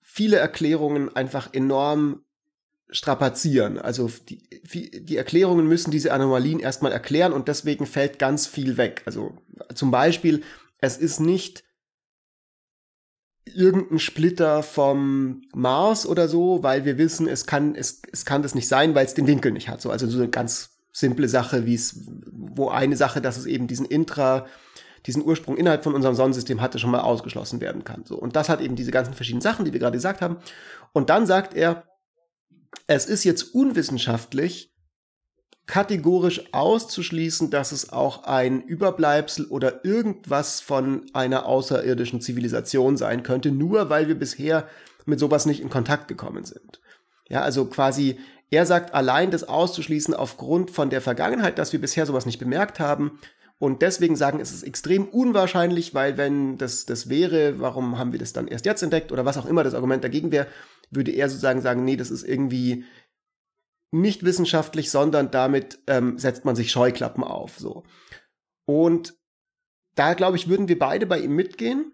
viele Erklärungen einfach enorm strapazieren. Also die, die Erklärungen müssen diese Anomalien erstmal erklären und deswegen fällt ganz viel weg. Also zum Beispiel, es ist nicht irgendein Splitter vom Mars oder so, weil wir wissen, es kann, es, es kann das nicht sein, weil es den Winkel nicht hat. So, also so eine ganz simple Sache, wie es, wo eine Sache, dass es eben diesen Intra, diesen Ursprung innerhalb von unserem Sonnensystem hatte, schon mal ausgeschlossen werden kann. So. Und das hat eben diese ganzen verschiedenen Sachen, die wir gerade gesagt haben. Und dann sagt er, es ist jetzt unwissenschaftlich, kategorisch auszuschließen, dass es auch ein Überbleibsel oder irgendwas von einer außerirdischen Zivilisation sein könnte, nur weil wir bisher mit sowas nicht in Kontakt gekommen sind. Ja, also quasi, er sagt allein das auszuschließen aufgrund von der Vergangenheit, dass wir bisher sowas nicht bemerkt haben. Und deswegen sagen, es ist extrem unwahrscheinlich, weil wenn das, das wäre, warum haben wir das dann erst jetzt entdeckt oder was auch immer das Argument dagegen wäre, würde er sozusagen sagen, nee, das ist irgendwie nicht wissenschaftlich, sondern damit ähm, setzt man sich Scheuklappen auf. So. Und da, glaube ich, würden wir beide bei ihm mitgehen.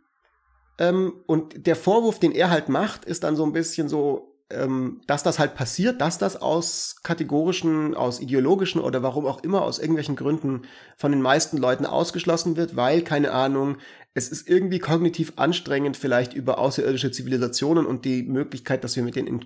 Ähm, und der Vorwurf, den er halt macht, ist dann so ein bisschen so, ähm, dass das halt passiert, dass das aus kategorischen, aus ideologischen oder warum auch immer, aus irgendwelchen Gründen von den meisten Leuten ausgeschlossen wird, weil, keine Ahnung, es ist irgendwie kognitiv anstrengend, vielleicht über außerirdische Zivilisationen und die Möglichkeit, dass wir mit denen in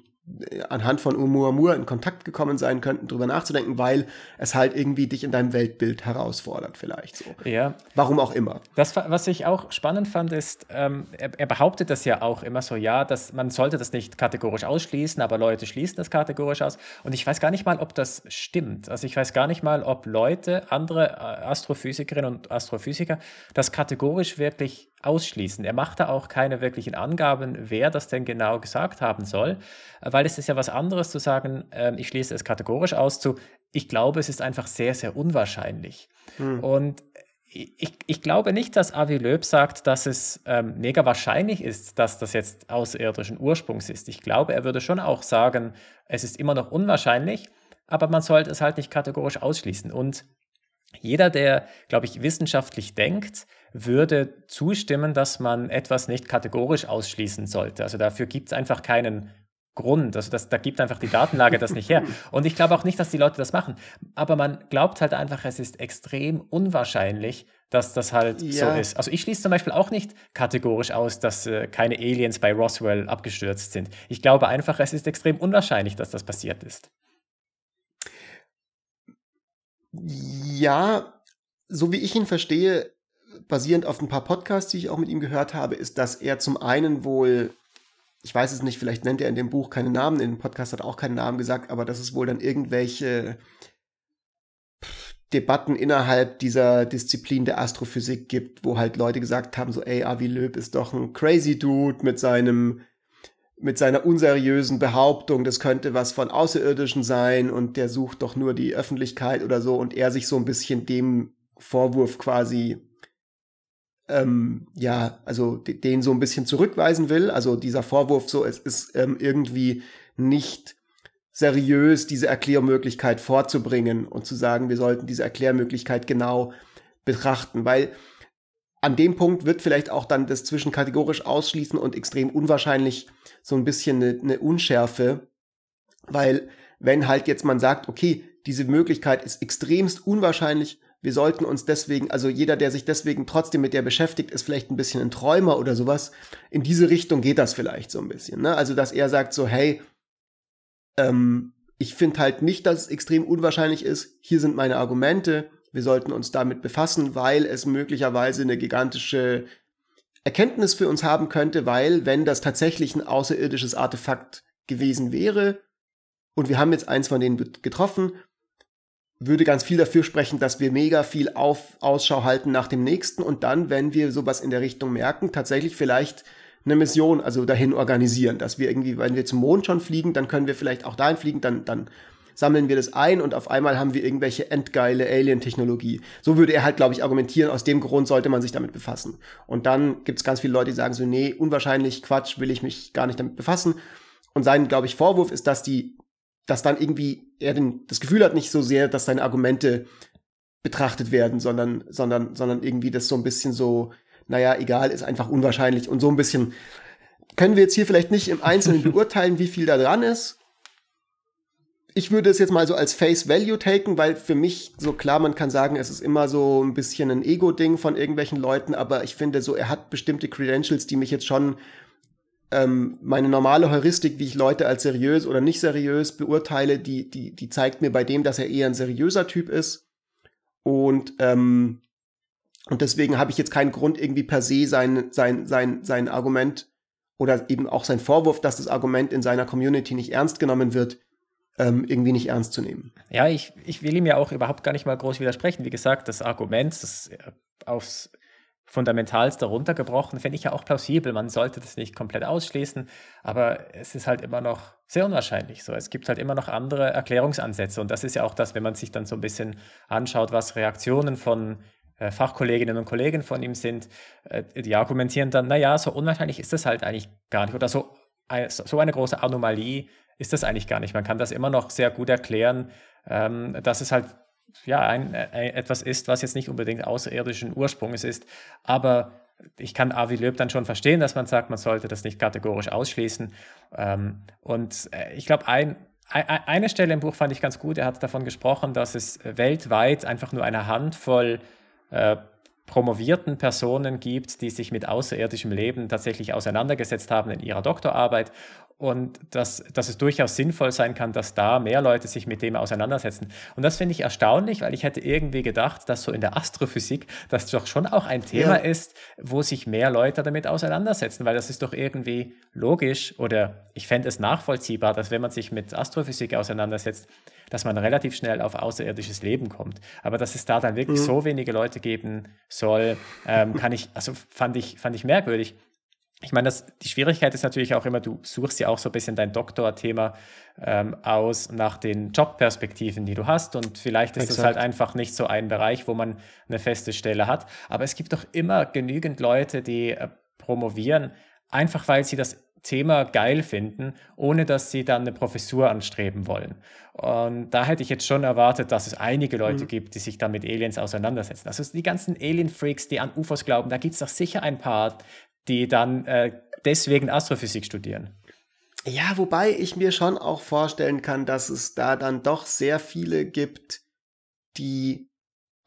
anhand von Oumuamua in Kontakt gekommen sein könnten, drüber nachzudenken, weil es halt irgendwie dich in deinem Weltbild herausfordert, vielleicht so. Ja. Warum auch immer. Das, was ich auch spannend fand, ist, ähm, er, er, behauptet das ja auch immer so, ja, dass man sollte das nicht kategorisch ausschließen, aber Leute schließen das kategorisch aus. Und ich weiß gar nicht mal, ob das stimmt. Also ich weiß gar nicht mal, ob Leute, andere äh, Astrophysikerinnen und Astrophysiker, das kategorisch wirklich ausschließen. Er macht da auch keine wirklichen Angaben, wer das denn genau gesagt haben soll, weil es ist ja was anderes zu sagen, äh, ich schließe es kategorisch aus, zu, ich glaube, es ist einfach sehr, sehr unwahrscheinlich. Hm. Und ich, ich, glaube nicht, dass Avi Löb sagt, dass es ähm, mega wahrscheinlich ist, dass das jetzt außerirdischen Ursprungs ist. Ich glaube, er würde schon auch sagen, es ist immer noch unwahrscheinlich, aber man sollte es halt nicht kategorisch ausschließen. Und jeder, der, glaube ich, wissenschaftlich denkt, würde zustimmen, dass man etwas nicht kategorisch ausschließen sollte. Also dafür gibt es einfach keinen Grund. Also das, da gibt einfach die Datenlage das nicht her. Und ich glaube auch nicht, dass die Leute das machen. Aber man glaubt halt einfach, es ist extrem unwahrscheinlich, dass das halt ja. so ist. Also ich schließe zum Beispiel auch nicht kategorisch aus, dass äh, keine Aliens bei Roswell abgestürzt sind. Ich glaube einfach, es ist extrem unwahrscheinlich, dass das passiert ist. Ja, so wie ich ihn verstehe, basierend auf ein paar Podcasts, die ich auch mit ihm gehört habe, ist, dass er zum einen wohl, ich weiß es nicht, vielleicht nennt er in dem Buch keine Namen, in dem Podcast hat er auch keinen Namen gesagt, aber dass es wohl dann irgendwelche Debatten innerhalb dieser Disziplin der Astrophysik gibt, wo halt Leute gesagt haben, so, ey, Avi Löb ist doch ein crazy Dude mit seinem mit seiner unseriösen Behauptung, das könnte was von Außerirdischen sein und der sucht doch nur die Öffentlichkeit oder so und er sich so ein bisschen dem Vorwurf quasi ähm, ja, also den so ein bisschen zurückweisen will. Also dieser Vorwurf so, es ist ähm, irgendwie nicht seriös, diese Erklärmöglichkeit vorzubringen und zu sagen, wir sollten diese Erklärmöglichkeit genau betrachten, weil an dem Punkt wird vielleicht auch dann das zwischen kategorisch ausschließen und extrem unwahrscheinlich so ein bisschen eine, eine Unschärfe, weil wenn halt jetzt man sagt, okay, diese Möglichkeit ist extremst unwahrscheinlich, wir sollten uns deswegen, also jeder, der sich deswegen trotzdem mit der beschäftigt, ist vielleicht ein bisschen ein Träumer oder sowas. In diese Richtung geht das vielleicht so ein bisschen. Ne? Also, dass er sagt so, hey, ähm, ich finde halt nicht, dass es extrem unwahrscheinlich ist. Hier sind meine Argumente wir sollten uns damit befassen, weil es möglicherweise eine gigantische Erkenntnis für uns haben könnte, weil wenn das tatsächlich ein außerirdisches Artefakt gewesen wäre und wir haben jetzt eins von denen getroffen, würde ganz viel dafür sprechen, dass wir mega viel auf Ausschau halten nach dem nächsten und dann, wenn wir sowas in der Richtung merken, tatsächlich vielleicht eine Mission, also dahin organisieren, dass wir irgendwie, wenn wir zum Mond schon fliegen, dann können wir vielleicht auch dahin fliegen, dann, dann sammeln wir das ein und auf einmal haben wir irgendwelche endgeile Alien-Technologie. So würde er halt, glaube ich, argumentieren, aus dem Grund sollte man sich damit befassen. Und dann gibt es ganz viele Leute, die sagen so, nee, unwahrscheinlich, Quatsch, will ich mich gar nicht damit befassen. Und sein, glaube ich, Vorwurf ist, dass die, dass dann irgendwie er den, das Gefühl hat nicht so sehr, dass seine Argumente betrachtet werden, sondern, sondern, sondern irgendwie das so ein bisschen so, naja, egal, ist einfach unwahrscheinlich und so ein bisschen können wir jetzt hier vielleicht nicht im Einzelnen beurteilen, wie viel da dran ist. Ich würde es jetzt mal so als Face Value taken, weil für mich so klar, man kann sagen, es ist immer so ein bisschen ein Ego-Ding von irgendwelchen Leuten, aber ich finde so, er hat bestimmte Credentials, die mich jetzt schon ähm, meine normale Heuristik, wie ich Leute als seriös oder nicht seriös beurteile, die, die, die zeigt mir bei dem, dass er eher ein seriöser Typ ist. Und, ähm, und deswegen habe ich jetzt keinen Grund, irgendwie per se sein, sein, sein, sein Argument oder eben auch sein Vorwurf, dass das Argument in seiner Community nicht ernst genommen wird, ähm, irgendwie nicht ernst zu nehmen. Ja, ich, ich will ihm ja auch überhaupt gar nicht mal groß widersprechen. Wie gesagt, das Argument, das äh, aufs Fundamentalste runtergebrochen, finde ich ja auch plausibel. Man sollte das nicht komplett ausschließen, aber es ist halt immer noch sehr unwahrscheinlich so. Es gibt halt immer noch andere Erklärungsansätze und das ist ja auch das, wenn man sich dann so ein bisschen anschaut, was Reaktionen von äh, Fachkolleginnen und Kollegen von ihm sind, äh, die argumentieren dann, naja, so unwahrscheinlich ist das halt eigentlich gar nicht oder so, so eine große Anomalie ist das eigentlich gar nicht. Man kann das immer noch sehr gut erklären, ähm, dass es halt ja, ein, ein, äh, etwas ist, was jetzt nicht unbedingt außerirdischen Ursprungs ist. Aber ich kann Avi Löb dann schon verstehen, dass man sagt, man sollte das nicht kategorisch ausschließen. Ähm, und äh, ich glaube, ein, eine Stelle im Buch fand ich ganz gut. Er hat davon gesprochen, dass es weltweit einfach nur eine Handvoll äh, promovierten Personen gibt, die sich mit außerirdischem Leben tatsächlich auseinandergesetzt haben in ihrer Doktorarbeit und dass, dass es durchaus sinnvoll sein kann, dass da mehr Leute sich mit dem auseinandersetzen. Und das finde ich erstaunlich, weil ich hätte irgendwie gedacht, dass so in der Astrophysik das doch schon auch ein Thema ja. ist, wo sich mehr Leute damit auseinandersetzen, weil das ist doch irgendwie logisch oder ich fände es nachvollziehbar, dass wenn man sich mit Astrophysik auseinandersetzt, dass man relativ schnell auf außerirdisches Leben kommt. Aber dass es da dann wirklich mhm. so wenige Leute geben soll, ähm, kann ich, also fand ich, fand ich merkwürdig ich meine, das, die Schwierigkeit ist natürlich auch immer, du suchst ja auch so ein bisschen dein Doktorthema ähm, aus nach den Jobperspektiven, die du hast. Und vielleicht ist es halt einfach nicht so ein Bereich, wo man eine feste Stelle hat. Aber es gibt doch immer genügend Leute, die äh, promovieren, einfach weil sie das Thema geil finden, ohne dass sie dann eine Professur anstreben wollen. Und da hätte ich jetzt schon erwartet, dass es einige Leute mhm. gibt, die sich dann mit Aliens auseinandersetzen. Also die ganzen Alien-Freaks, die an UFOs glauben, da gibt es doch sicher ein paar, die dann äh, deswegen Astrophysik studieren. Ja, wobei ich mir schon auch vorstellen kann, dass es da dann doch sehr viele gibt, die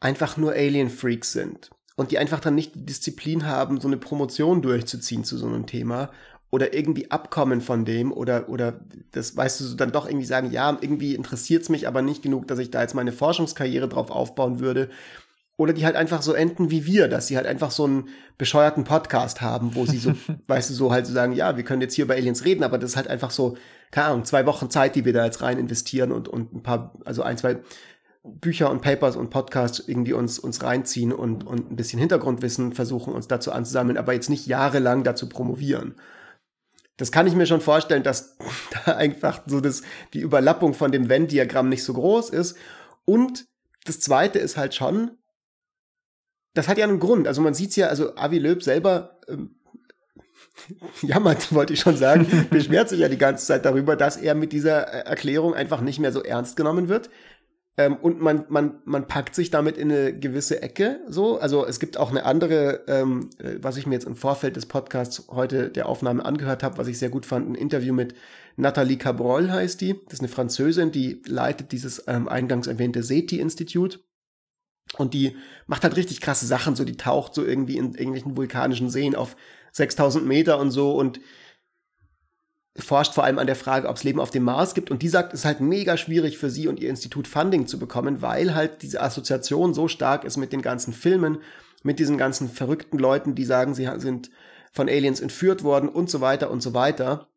einfach nur Alien-Freaks sind und die einfach dann nicht die Disziplin haben, so eine Promotion durchzuziehen zu so einem Thema oder irgendwie abkommen von dem oder, oder das, weißt du, dann doch irgendwie sagen, ja, irgendwie interessiert es mich aber nicht genug, dass ich da jetzt meine Forschungskarriere drauf aufbauen würde. Oder die halt einfach so enden wie wir, dass sie halt einfach so einen bescheuerten Podcast haben, wo sie so, weißt du, so halt so sagen, ja, wir können jetzt hier über Aliens reden, aber das ist halt einfach so, keine Ahnung, zwei Wochen Zeit, die wir da jetzt rein investieren und, und ein paar, also ein, zwei Bücher und Papers und Podcasts irgendwie uns, uns reinziehen und, und ein bisschen Hintergrundwissen versuchen, uns dazu anzusammeln, aber jetzt nicht jahrelang dazu promovieren. Das kann ich mir schon vorstellen, dass da einfach so das, die Überlappung von dem Venn-Diagramm nicht so groß ist. Und das zweite ist halt schon, das hat ja einen Grund. Also man sieht's ja, also Avi Löb selber ähm, jammert, wollte ich schon sagen, beschwert sich ja die ganze Zeit darüber, dass er mit dieser äh, Erklärung einfach nicht mehr so ernst genommen wird. Ähm, und man, man, man packt sich damit in eine gewisse Ecke. So, also es gibt auch eine andere, ähm, äh, was ich mir jetzt im Vorfeld des Podcasts heute der Aufnahme angehört habe, was ich sehr gut fand, ein Interview mit Nathalie Cabrol heißt die. Das ist eine Französin, die leitet dieses ähm, eingangs erwähnte SETI-Institut. Und die macht halt richtig krasse Sachen, so die taucht so irgendwie in irgendwelchen vulkanischen Seen auf 6000 Meter und so und forscht vor allem an der Frage, ob es Leben auf dem Mars gibt. Und die sagt, es ist halt mega schwierig für sie und ihr Institut Funding zu bekommen, weil halt diese Assoziation so stark ist mit den ganzen Filmen, mit diesen ganzen verrückten Leuten, die sagen, sie sind von Aliens entführt worden und so weiter und so weiter.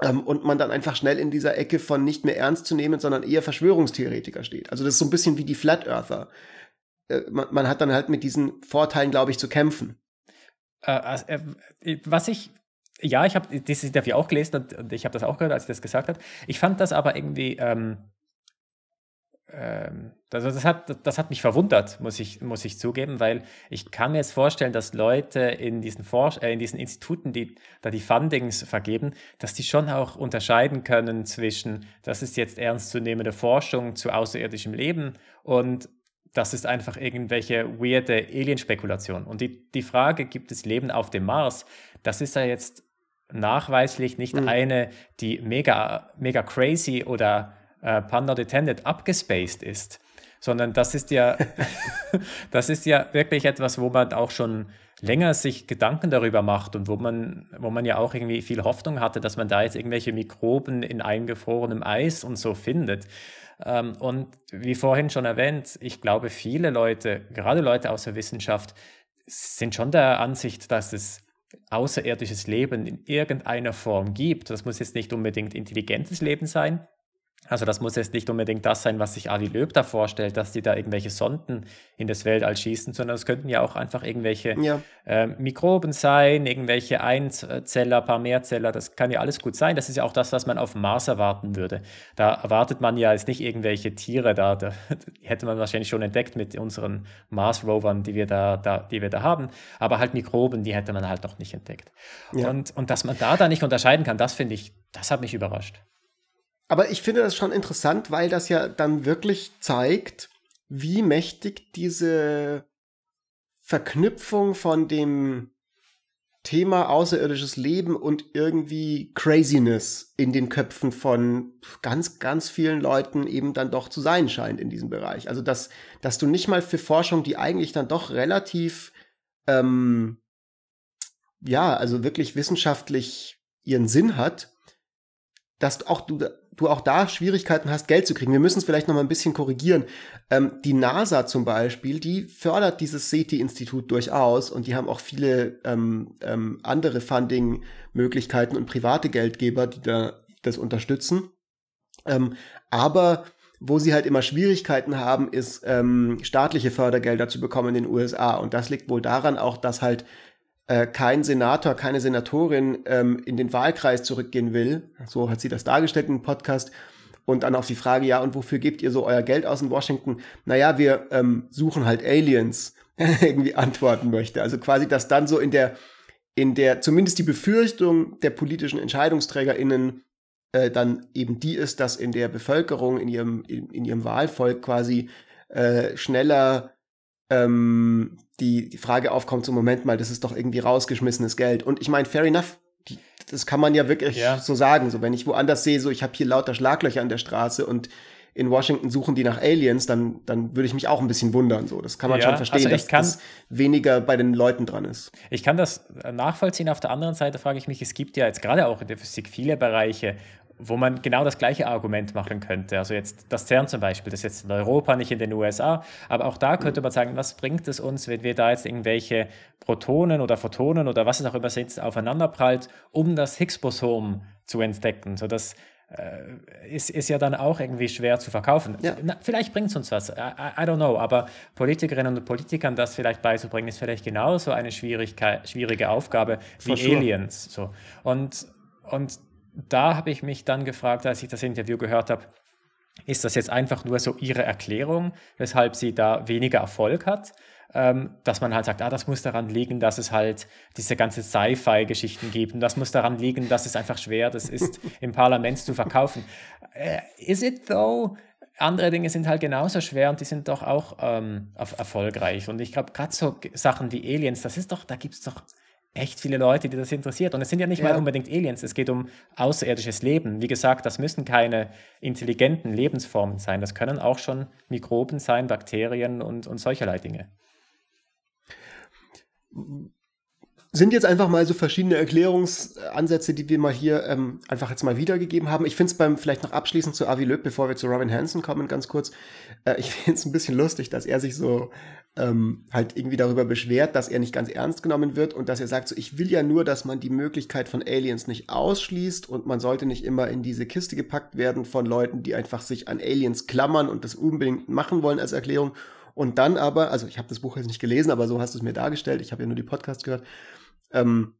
Ähm, und man dann einfach schnell in dieser Ecke von nicht mehr ernst zu nehmen, sondern eher Verschwörungstheoretiker steht. Also das ist so ein bisschen wie die Flat Earther. Äh, man, man, hat dann halt mit diesen Vorteilen, glaube ich, zu kämpfen. Äh, äh, was ich, ja, ich habe dieses Interview auch gelesen und, und ich habe das auch gehört, als ich das gesagt hat. Ich fand das aber irgendwie, ähm, ähm, also das hat, das hat mich verwundert, muss ich, muss ich zugeben, weil ich kann mir jetzt vorstellen, dass Leute in diesen, Forsch äh, in diesen Instituten, die da die Fundings vergeben, dass die schon auch unterscheiden können zwischen, das ist jetzt ernstzunehmende Forschung zu außerirdischem Leben und das ist einfach irgendwelche weirde Alien-Spekulation. Und die, die Frage, gibt es Leben auf dem Mars, das ist ja jetzt nachweislich nicht mhm. eine, die mega, mega crazy oder äh, pun not intended abgespaced ist, sondern das ist ja, das ist ja wirklich etwas, wo man auch schon länger sich Gedanken darüber macht und wo man, wo man ja auch irgendwie viel Hoffnung hatte, dass man da jetzt irgendwelche Mikroben in eingefrorenem Eis und so findet. Ähm, und wie vorhin schon erwähnt, ich glaube, viele Leute, gerade Leute aus der Wissenschaft, sind schon der Ansicht, dass es außerirdisches Leben in irgendeiner Form gibt. Das muss jetzt nicht unbedingt intelligentes Leben sein, Also das muss jetzt nicht unbedingt das sein, was sich Adi Löb da vorstellt, dass die da irgendwelche Sonden in das Weltall schießen, sondern es könnten ja auch einfach irgendwelche ja. äh, Mikroben sein, irgendwelche Einzeller, paar Mehrzeller, das kann ja alles gut sein. Das ist ja auch das, was man auf Mars erwarten würde. Da erwartet man ja jetzt nicht irgendwelche Tiere, da, da hätte man wahrscheinlich schon entdeckt mit unseren Mars-Rovern, die wir da, da, die wir da haben, aber halt Mikroben, die hätte man halt noch nicht entdeckt. Ja. Und, und dass man da da nicht unterscheiden kann, das finde ich, das hat mich überrascht. Aber ich finde das schon interessant, weil das ja dann wirklich zeigt, wie mächtig diese Verknüpfung von dem Thema außerirdisches Leben und irgendwie Craziness in den Köpfen von ganz, ganz vielen Leuten eben dann doch zu sein scheint in diesem Bereich. Also, dass, dass du nicht mal für Forschung, die eigentlich dann doch relativ, ähm, ja, also wirklich wissenschaftlich ihren Sinn hat, dass auch du du auch da Schwierigkeiten hast, Geld zu kriegen. Wir müssen es vielleicht noch mal ein bisschen korrigieren. Ähm, die NASA zum Beispiel, die fördert dieses SETI-Institut durchaus und die haben auch viele ähm, ähm, andere Funding-Möglichkeiten und private Geldgeber, die da das unterstützen. Ähm, aber wo sie halt immer Schwierigkeiten haben, ist ähm, staatliche Fördergelder zu bekommen in den USA. Und das liegt wohl daran auch, dass halt äh, kein Senator, keine Senatorin ähm, in den Wahlkreis zurückgehen will. So hat sie das dargestellt im Podcast. Und dann auf die Frage, ja, und wofür gebt ihr so euer Geld aus in Washington? Naja, wir ähm, suchen halt Aliens, irgendwie antworten möchte. Also quasi, dass dann so in der, in der, zumindest die Befürchtung der politischen EntscheidungsträgerInnen äh, dann eben die ist, dass in der Bevölkerung, in ihrem, in, in ihrem Wahlvolk quasi äh, schneller ähm, die, die Frage aufkommt, so Moment mal, das ist doch irgendwie rausgeschmissenes Geld. Und ich meine, fair enough, die, das kann man ja wirklich ja. so sagen. So, wenn ich woanders sehe, so ich habe hier lauter Schlaglöcher an der Straße und in Washington suchen die nach Aliens, dann, dann würde ich mich auch ein bisschen wundern. So, das kann man ja, schon verstehen, also dass kann, das weniger bei den Leuten dran ist. Ich kann das nachvollziehen. Auf der anderen Seite frage ich mich, es gibt ja jetzt gerade auch in der Physik viele Bereiche, wo man genau das gleiche Argument machen könnte. Also jetzt das CERN zum Beispiel, das ist jetzt in Europa, nicht in den USA, aber auch da könnte man sagen, was bringt es uns, wenn wir da jetzt irgendwelche Protonen oder Photonen oder was es auch immer sind, aufeinanderprallt, um das Higgs-Boson zu entdecken. So das äh, ist, ist ja dann auch irgendwie schwer zu verkaufen. Ja. Na, vielleicht bringt es uns was, I, I, don't know, aber Politikerinnen und Politikern das vielleicht beizubringen, ist vielleicht genauso eine Schwierigkeit, schwierige Aufgabe wie. Aliens. So. Und, und da habe ich mich dann gefragt, als ich das Interview gehört habe, ist das jetzt einfach nur so ihre Erklärung, weshalb sie da weniger Erfolg hat? Ähm, dass man halt sagt, ah, das muss daran liegen, dass es halt diese ganze Sci-Fi-Geschichten gibt und das muss daran liegen, dass es einfach schwer das ist, im Parlament zu verkaufen. Äh, is it though? Andere Dinge sind halt genauso schwer und die sind doch auch ähm, erfolgreich. Und ich glaube, gerade so Sachen wie Aliens, das ist doch, da gibt es doch echt viele Leute, die das interessiert. Und es sind ja nicht ja. mal unbedingt Aliens, es geht um außerirdisches Leben. Wie gesagt, das müssen keine intelligenten Lebensformen sein. Das können auch schon Mikroben sein, Bakterien und, und solcherlei Dinge sind jetzt einfach mal so verschiedene Erklärungsansätze, die wir mal hier ähm, einfach jetzt mal wiedergegeben haben. Ich finde es beim, vielleicht noch abschließend zu Avi Löb, bevor wir zu Robin Hansen kommen, ganz kurz. Äh, ich finde es ein bisschen lustig, dass er sich so ähm, halt irgendwie darüber beschwert, dass er nicht ganz ernst genommen wird und dass er sagt, so, ich will ja nur, dass man die Möglichkeit von Aliens nicht ausschließt und man sollte nicht immer in diese Kiste gepackt werden von Leuten, die einfach sich an Aliens klammern und das unbedingt machen wollen als Erklärung. Und dann aber, also ich habe das Buch jetzt nicht gelesen, aber so hast du es mir dargestellt, ich habe ja nur die Podcast gehört, ähm,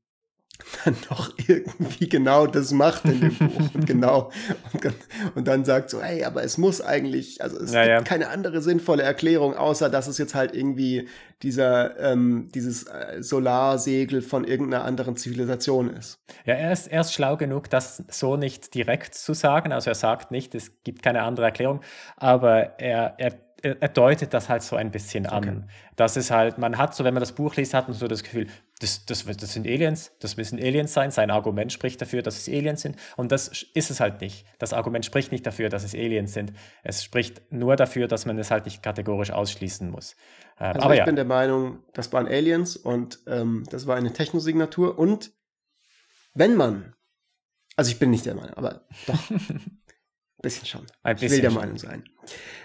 dann doch irgendwie genau das macht in dem Buch und genau und, und, dann sagt so, hey, aber es muss eigentlich, also es ja, gibt keine andere sinnvolle Erklärung, außer dass es jetzt halt irgendwie dieser ähm, dieses äh, Solarsegel von irgendeiner anderen Zivilisation ist. Ja, er ist, er ist schlau genug, das so nicht direkt zu sagen. Also er sagt nicht, es gibt keine andere Erklärung, aber er, er er deutet das halt so ein bisschen an. Okay. Das ist halt, man hat so, wenn man das Buch liest, hat man so das Gefühl, das, das, das sind Aliens, das müssen Aliens sein. Sein Argument spricht dafür, dass es Aliens sind. Und das ist es halt nicht. Das Argument spricht nicht dafür, dass es Aliens sind. Es spricht nur dafür, dass man es halt nicht kategorisch ausschließen muss. Ähm, also aber ich ja. bin der Meinung, das waren Aliens und ähm, das war eine Technosignatur. Und wenn man, also ich bin nicht der Meinung, aber doch, bisschen schon. Ein bisschen ich will der schon. Meinung sein.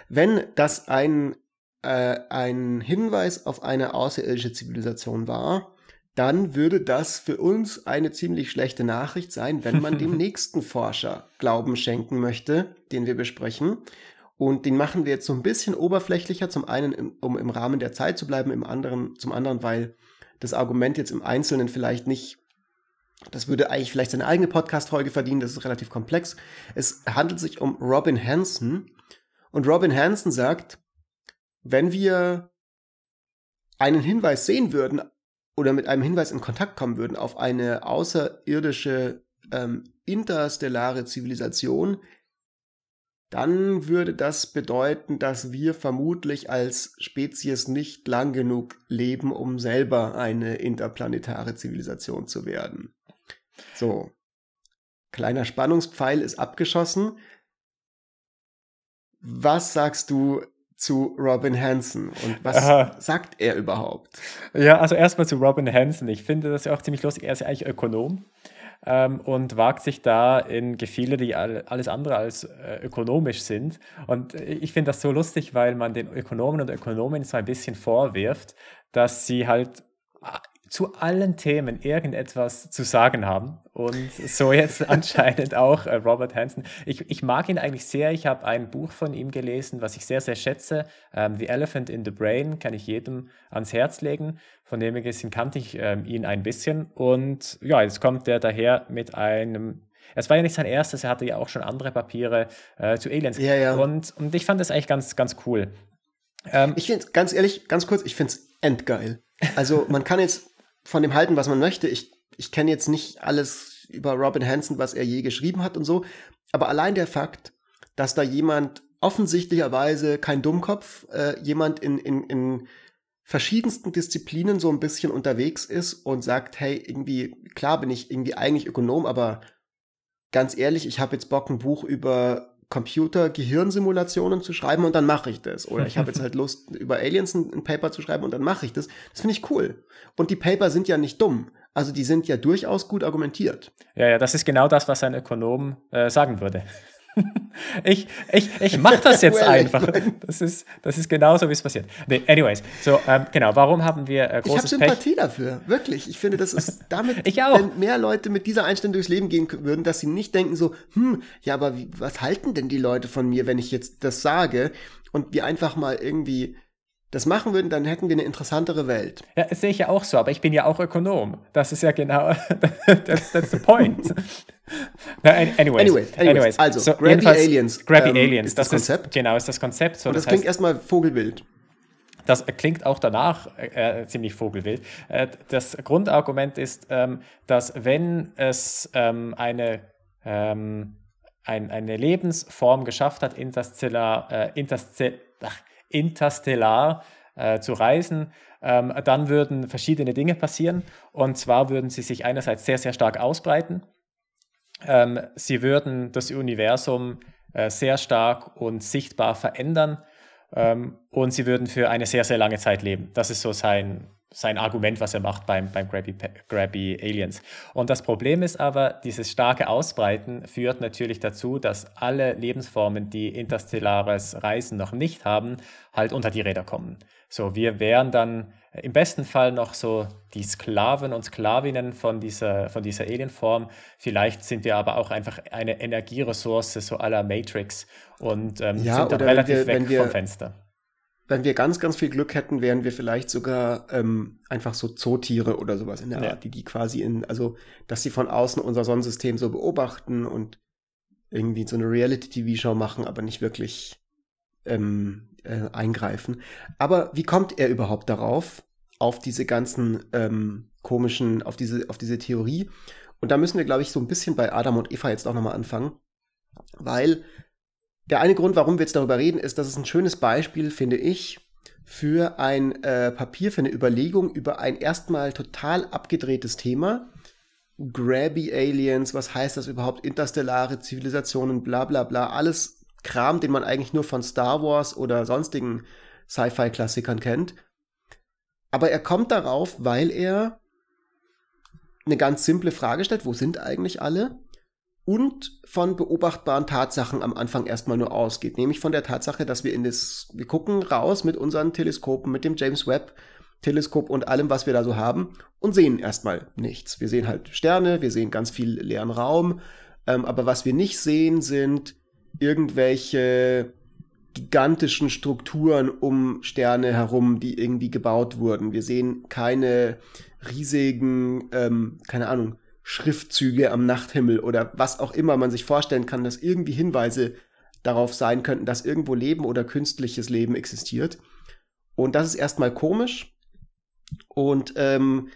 Wenn das ein, äh, ein Hinweis auf eine außerirdische Zivilisation war, dann würde das für uns eine ziemlich schlechte Nachricht sein, wenn man dem nächsten Forscher Glauben schenken möchte, den wir besprechen. Und den machen wir jetzt so ein bisschen oberflächlicher, zum einen, um im Rahmen der Zeit zu bleiben, im anderen, zum anderen, weil das Argument jetzt im Einzelnen vielleicht nicht, das würde eigentlich vielleicht seine eigene Podcast-Folge verdienen, das ist relativ komplex. Es handelt sich um Robin Hanson. Und Robin Hanson sagt, wenn wir einen Hinweis sehen würden oder mit einem Hinweis in Kontakt kommen würden auf eine außerirdische ähm, interstellare Zivilisation, dann würde das bedeuten, dass wir vermutlich als Spezies nicht lang genug leben, um selber eine interplanetare Zivilisation zu werden. So. Kleiner Spannungspfeil ist abgeschossen. Was sagst du zu Robin Hansen und was Aha. sagt er überhaupt? Ja, also erstmal zu Robin Hansen. Ich finde das ja auch ziemlich lustig. Er ist ja eigentlich Ökonom ähm, und wagt sich da in Gefilde, die alles andere als äh, ökonomisch sind. Und ich finde das so lustig, weil man den Ökonomen und Ökonomen so ein bisschen vorwirft, dass sie halt zu allen Themen irgendetwas zu sagen haben. Und so jetzt anscheinend auch äh, Robert Hansen. Ich, ich mag ihn eigentlich sehr. Ich habe ein Buch von ihm gelesen, was ich sehr, sehr schätze. Ähm, the Elephant in the Brain kann ich jedem ans Herz legen. Von dem gesehen kannte ich ähm, ihn ein bisschen. Und ja, jetzt kommt er daher mit einem es war ja nicht sein erstes, er hatte ja auch schon andere Papiere äh, zu Aliens. Ja, ja. Und, und ich fand das eigentlich ganz, ganz cool. Ähm, ich finde ganz ehrlich, ganz kurz, ich finde es endgeil. Also man kann jetzt von dem halten, was man möchte. Ich, ich kenne jetzt nicht alles über Robin Hanson, was er je geschrieben hat und so. Aber allein der Fakt, dass da jemand offensichtlicherweise kein Dummkopf, äh, jemand in, in, in verschiedensten Disziplinen so ein bisschen unterwegs ist und sagt, hey, irgendwie, klar bin ich irgendwie eigentlich Ökonom, aber ganz ehrlich, ich habe jetzt Bock, ein Buch über Computer-Gehirnsimulationen zu schreiben und dann mache ich das. Oder ich habe jetzt halt Lust, über Aliens ein, ein Paper zu schreiben und dann mache ich das. Das finde ich cool. Und die Paper sind ja nicht dumm. Also die sind ja durchaus gut argumentiert. Ja, ja, das ist genau das, was ein Ökonom äh, sagen würde. ich ich, ich mache das jetzt einfach. Das ist, das ist genauso, wie es passiert. Nee, anyways, so, ähm, genau, warum haben wir äh, großes Ich habe Sympathie Pech? dafür, wirklich. Ich finde, das ist damit, ich auch. wenn mehr Leute mit dieser Einstellung durchs Leben gehen würden, dass sie nicht denken so, hm, ja, aber wie, was halten denn die Leute von mir, wenn ich jetzt das sage? Und wir einfach mal irgendwie das machen würden, dann hätten wir eine interessantere Welt. Ja, das sehe ich ja auch so, aber ich bin ja auch Ökonom. Das ist ja genau, that's, that's the point. anyways, anyways, anyways, also, so, Grabby Aliens. Grabby ähm, Aliens, ist das, das Konzept. Ist, genau, ist das Konzept. So, Und das, das klingt erstmal vogelwild. Das klingt auch danach äh, ziemlich vogelwild. Äh, das Grundargument ist, ähm, dass wenn es ähm, eine, ähm, ein, eine Lebensform geschafft hat, interstellar, äh, interstellar, ach, interstellar äh, zu reisen, ähm, dann würden verschiedene Dinge passieren. Und zwar würden sie sich einerseits sehr, sehr stark ausbreiten. Ähm, sie würden das Universum äh, sehr stark und sichtbar verändern. Ähm, und sie würden für eine sehr, sehr lange Zeit leben. Das ist so sein, sein Argument, was er macht beim, beim Grabby, Grabby Aliens. Und das Problem ist aber, dieses starke Ausbreiten führt natürlich dazu, dass alle Lebensformen, die interstellares Reisen noch nicht haben, halt unter die Räder kommen. So, wir wären dann im besten Fall noch so die Sklaven und Sklavinnen von dieser, von dieser Alienform. Vielleicht sind wir aber auch einfach eine Energieressource, so aller Matrix und ähm, ja, sind dann relativ wir, weg wir, vom Fenster wenn wir ganz, ganz viel Glück hätten, wären wir vielleicht sogar ähm, einfach so Zootiere oder sowas in der ja. Art, die die quasi in, also, dass sie von außen unser Sonnensystem so beobachten und irgendwie so eine Reality-TV-Show machen, aber nicht wirklich ähm, äh, eingreifen. Aber wie kommt er überhaupt darauf, auf diese ganzen ähm, komischen, auf diese, auf diese Theorie? Und da müssen wir, glaube ich, so ein bisschen bei Adam und Eva jetzt auch nochmal anfangen, weil der eine Grund, warum wir jetzt darüber reden, ist, dass es ein schönes Beispiel, finde ich, für ein äh, Papier, für eine Überlegung über ein erstmal total abgedrehtes Thema. Grabby Aliens, was heißt das überhaupt? Interstellare Zivilisationen, bla bla bla. Alles Kram, den man eigentlich nur von Star Wars oder sonstigen Sci-Fi-Klassikern kennt. Aber er kommt darauf, weil er eine ganz simple Frage stellt, wo sind eigentlich alle? Und von beobachtbaren Tatsachen am Anfang erstmal nur ausgeht, nämlich von der Tatsache, dass wir in das, wir gucken raus mit unseren Teleskopen, mit dem James Webb, Teleskop und allem, was wir da so haben und sehen erstmal nichts. Wir sehen halt Sterne, wir sehen ganz viel leeren Raum, ähm, aber was wir nicht sehen, sind irgendwelche gigantischen Strukturen um Sterne herum, die irgendwie gebaut wurden. Wir sehen keine riesigen, ähm, keine Ahnung, Schriftzüge am Nachthimmel oder was auch immer man sich vorstellen kann, dass irgendwie Hinweise darauf sein könnten, dass irgendwo Leben oder künstliches Leben existiert. Und das ist erstmal komisch. Und ähm,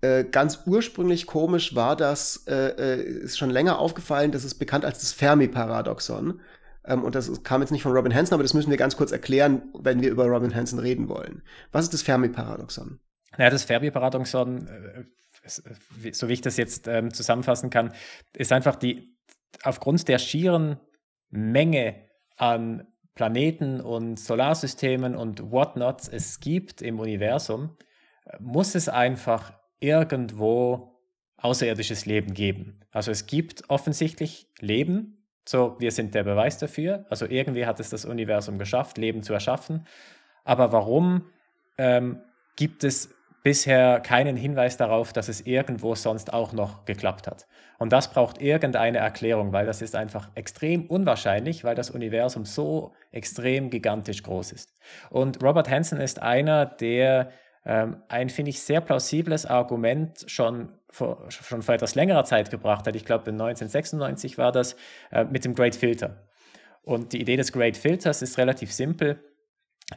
äh, ganz ursprünglich komisch war das, äh, äh, ist schon länger aufgefallen, das ist bekannt als das Fermi-Paradoxon. Ähm, und das kam jetzt nicht von Robin Hanson, aber das müssen wir ganz kurz erklären, wenn wir über Robin Hanson reden wollen. Was ist das Fermi-Paradoxon? Ja, das Fermi-Paradoxon, äh, so wie ich das jetzt ähm, zusammenfassen kann, ist einfach die, aufgrund der schieren Menge an Planeten und Solarsystemen und whatnot es gibt im Universum, muss es einfach irgendwo außerirdisches Leben geben. Also es gibt offensichtlich Leben, so wir sind der Beweis dafür. Also irgendwie hat es das Universum geschafft, Leben zu erschaffen. Aber warum ähm, gibt es bisher keinen Hinweis darauf, dass es irgendwo sonst auch noch geklappt hat. Und das braucht irgendeine Erklärung, weil das ist einfach extrem unwahrscheinlich, weil das Universum so extrem gigantisch groß ist. Und Robert Hansen ist einer, der ähm, ein, finde ich, sehr plausibles Argument schon vor, schon vor etwas längerer Zeit gebracht hat. Ich glaube, 1996 war das äh, mit dem Great Filter. Und die Idee des Great Filters ist relativ simpel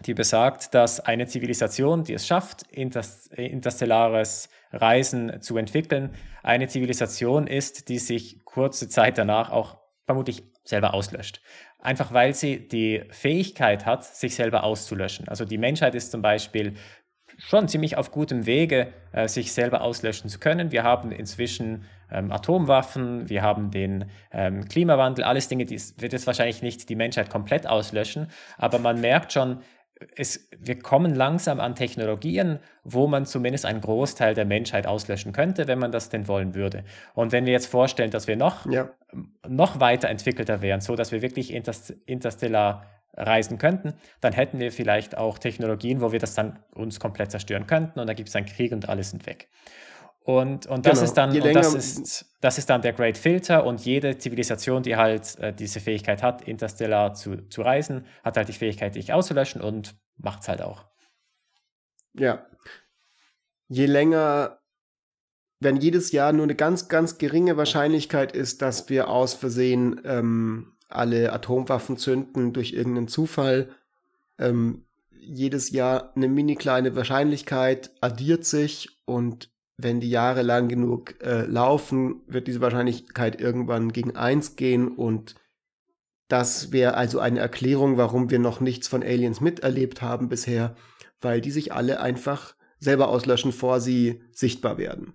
die besagt, dass eine Zivilisation, die es schafft, interstellares Reisen zu entwickeln, eine Zivilisation ist, die sich kurze Zeit danach auch vermutlich selber auslöscht. Einfach weil sie die Fähigkeit hat, sich selber auszulöschen. Also die Menschheit ist zum Beispiel schon ziemlich auf gutem Wege, äh, sich selber auslöschen zu können. Wir haben inzwischen ähm, Atomwaffen, wir haben den ähm, Klimawandel, alles Dinge, die wird jetzt wahrscheinlich nicht die Menschheit komplett auslöschen, aber man merkt schon, es, wir kommen langsam an Technologien, wo man zumindest einen Großteil der Menschheit auslöschen könnte, wenn man das denn wollen würde. Und wenn wir jetzt vorstellen, dass wir noch, ja. noch weiterentwickelter wären, so dass wir wirklich interstellar reisen könnten, dann hätten wir vielleicht auch Technologien, wo wir das dann uns komplett zerstören könnten und dann gibt es einen Krieg und alles sind weg. Und, und das genau. ist dann, und das ist, das ist dann der Great Filter und jede Zivilisation, die halt äh, diese Fähigkeit hat, interstellar zu, zu reisen, hat halt die Fähigkeit, dich auszulöschen und macht es halt auch. Ja. Je länger, wenn jedes Jahr nur eine ganz, ganz geringe Wahrscheinlichkeit ist, dass wir aus Versehen ähm, alle Atomwaffen zünden durch irgendeinen Zufall, ähm, jedes Jahr eine mini kleine Wahrscheinlichkeit addiert sich und wenn die Jahre lang genug äh, laufen, wird diese Wahrscheinlichkeit irgendwann gegen eins gehen und das wäre also eine Erklärung, warum wir noch nichts von Aliens miterlebt haben bisher, weil die sich alle einfach selber auslöschen, vor sie sichtbar werden.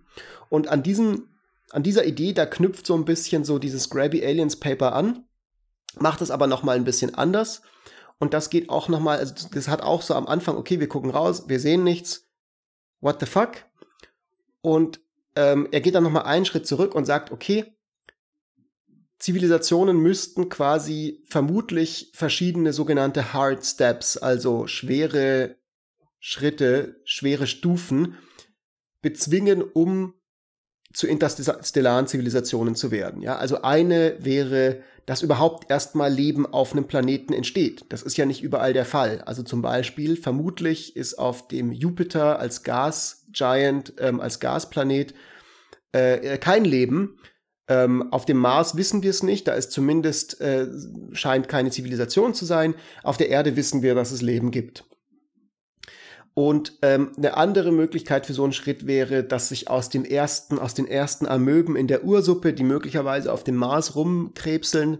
Und an diesem, an dieser Idee, da knüpft so ein bisschen so dieses Grabby Aliens Paper an, macht es aber noch mal ein bisschen anders. Und das geht auch noch mal, also das hat auch so am Anfang, okay, wir gucken raus, wir sehen nichts, what the fuck? Und ähm, er geht dann nochmal einen Schritt zurück und sagt, okay, Zivilisationen müssten quasi vermutlich verschiedene sogenannte Hard Steps, also schwere Schritte, schwere Stufen bezwingen, um zu interstellaren Zivilisationen zu werden. Ja, also eine wäre, dass überhaupt erstmal Leben auf einem Planeten entsteht. Das ist ja nicht überall der Fall. Also zum Beispiel, vermutlich ist auf dem Jupiter als Gas-Giant, ähm, als Gasplanet äh, kein Leben. Ähm, auf dem Mars wissen wir es nicht, da ist zumindest, äh, scheint keine Zivilisation zu sein. Auf der Erde wissen wir, dass es Leben gibt. Und ähm, eine andere Möglichkeit für so einen Schritt wäre, dass sich aus dem ersten, aus den ersten Amöben in der Ursuppe, die möglicherweise auf dem Mars rumkrebseln,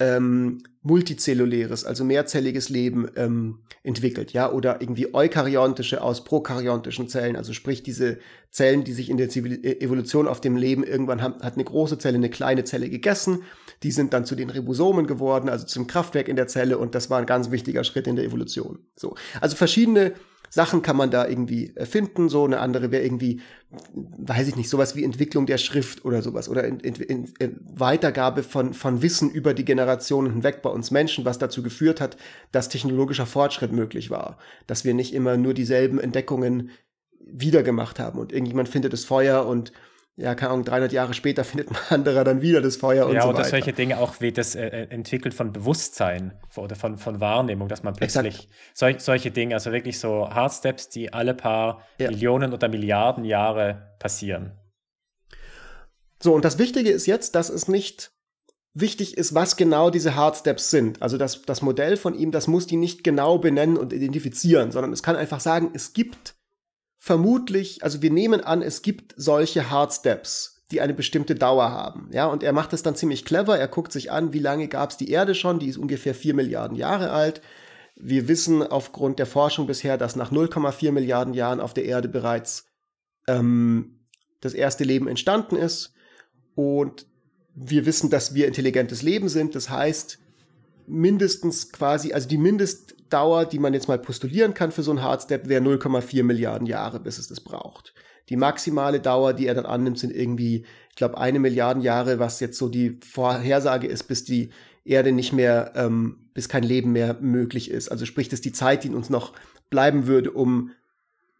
ähm, multizelluläres, also mehrzelliges Leben ähm, entwickelt, ja, oder irgendwie eukaryontische aus prokaryontischen Zellen, also sprich diese Zellen, die sich in der Zivil äh, Evolution auf dem Leben irgendwann haben, hat eine große Zelle eine kleine Zelle gegessen, die sind dann zu den Ribosomen geworden, also zum Kraftwerk in der Zelle. Und das war ein ganz wichtiger Schritt in der Evolution. So, also verschiedene Sachen kann man da irgendwie finden. So eine andere wäre irgendwie, weiß ich nicht, sowas wie Entwicklung der Schrift oder sowas oder in, in, in Weitergabe von, von Wissen über die Generationen hinweg bei uns Menschen, was dazu geführt hat, dass technologischer Fortschritt möglich war. Dass wir nicht immer nur dieselben Entdeckungen wiedergemacht haben und irgendjemand findet das Feuer und ja, keine Ahnung, 300 Jahre später findet ein anderer dann wieder das Feuer und ja, so weiter. Ja, oder solche Dinge auch wie das äh, äh, entwickelt von Bewusstsein oder von, von Wahrnehmung, dass man plötzlich sol solche Dinge, also wirklich so Hard Steps, die alle paar ja. Millionen oder Milliarden Jahre passieren. So, und das Wichtige ist jetzt, dass es nicht wichtig ist, was genau diese Hard Steps sind. Also das, das Modell von ihm, das muss die nicht genau benennen und identifizieren, sondern es kann einfach sagen, es gibt vermutlich, also wir nehmen an, es gibt solche Hard Steps, die eine bestimmte Dauer haben. Ja, und er macht das dann ziemlich clever. Er guckt sich an, wie lange gab es die Erde schon? Die ist ungefähr vier Milliarden Jahre alt. Wir wissen aufgrund der Forschung bisher, dass nach 0,4 Milliarden Jahren auf der Erde bereits ähm, das erste Leben entstanden ist. Und wir wissen, dass wir intelligentes Leben sind. Das heißt, mindestens quasi, also die Mindest, Dauer, die man jetzt mal postulieren kann für so einen Hardstep, wäre 0,4 Milliarden Jahre, bis es das braucht. Die maximale Dauer, die er dann annimmt, sind irgendwie, ich glaube, eine Milliarden Jahre, was jetzt so die Vorhersage ist, bis die Erde nicht mehr, ähm, bis kein Leben mehr möglich ist. Also sprich, dass die Zeit, die uns noch bleiben würde, um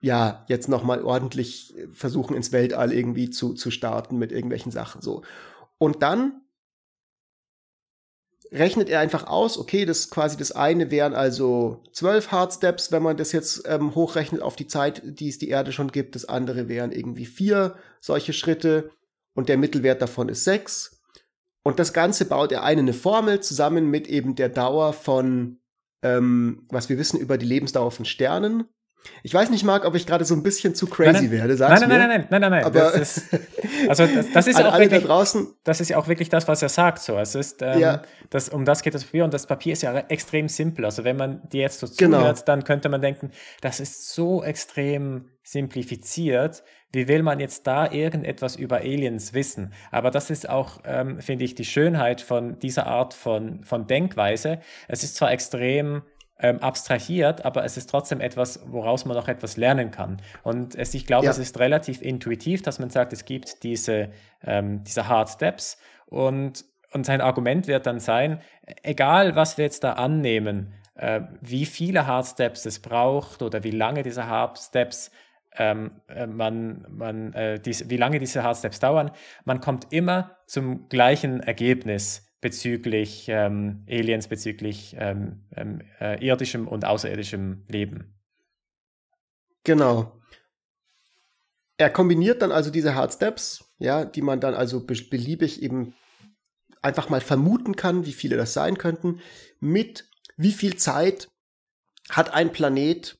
ja, jetzt nochmal ordentlich versuchen, ins Weltall irgendwie zu, zu starten mit irgendwelchen Sachen, so. Und dann rechnet er einfach aus, okay, das quasi das eine wären also zwölf Hard Steps, wenn man das jetzt ähm, hochrechnet auf die Zeit, die es die Erde schon gibt. Das andere wären irgendwie vier solche Schritte und der Mittelwert davon ist sechs. Und das Ganze baut er ein in eine Formel zusammen mit eben der Dauer von, ähm, was wir wissen über die Lebensdauer von Sternen ich weiß nicht, Marc, ob ich gerade so ein bisschen zu crazy nein, werde. Sag's nein, nein, nein, nein, nein, nein, nein. Aber das ist, also das, das ist ja auch wirklich, draußen. Das ist ja auch wirklich das, was er sagt. So, es ist, ähm, ja. das, um das geht das Papier und das Papier ist ja extrem simpel. Also wenn man dir jetzt so genau. zuhört, dann könnte man denken, das ist so extrem simplifiziert. Wie will man jetzt da irgendetwas über Aliens wissen? Aber das ist auch, ähm, finde ich, die Schönheit von dieser Art von, von Denkweise. Es ist zwar extrem ähm, abstrahiert, aber es ist trotzdem etwas, woraus man noch etwas lernen kann. Und es, ich glaube, ja. es ist relativ intuitiv, dass man sagt, es gibt diese, ähm, diese Hard Steps und, und sein Argument wird dann sein, egal was wir jetzt da annehmen, äh, wie viele Hard Steps es braucht oder wie lange diese Hard Steps ähm, äh, man, man, äh, dies, wie lange diese Hard Steps dauern, man kommt immer zum gleichen Ergebnis bezüglich ähm, Aliens, bezüglich ähm, ähm, äh, irdischem und außerirdischem Leben. Genau. Er kombiniert dann also diese Hard Steps, ja, die man dann also be beliebig eben einfach mal vermuten kann, wie viele das sein könnten, mit wie viel Zeit hat ein Planet,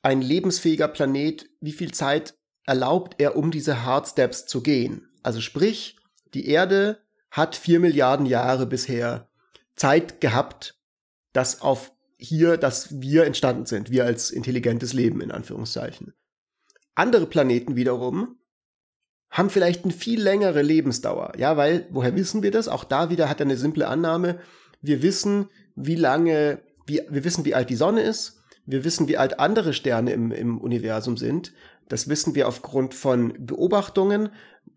ein lebensfähiger Planet, wie viel Zeit erlaubt er, um diese Hard Steps zu gehen? Also sprich, die Erde hat vier Milliarden Jahre bisher Zeit gehabt, dass auf hier, dass wir entstanden sind, wir als intelligentes Leben in Anführungszeichen. Andere Planeten wiederum haben vielleicht eine viel längere Lebensdauer. Ja, weil, woher wissen wir das? Auch da wieder hat er eine simple Annahme. Wir wissen, wie lange, wie, wir wissen, wie alt die Sonne ist. Wir wissen, wie alt andere Sterne im, im Universum sind. Das wissen wir aufgrund von Beobachtungen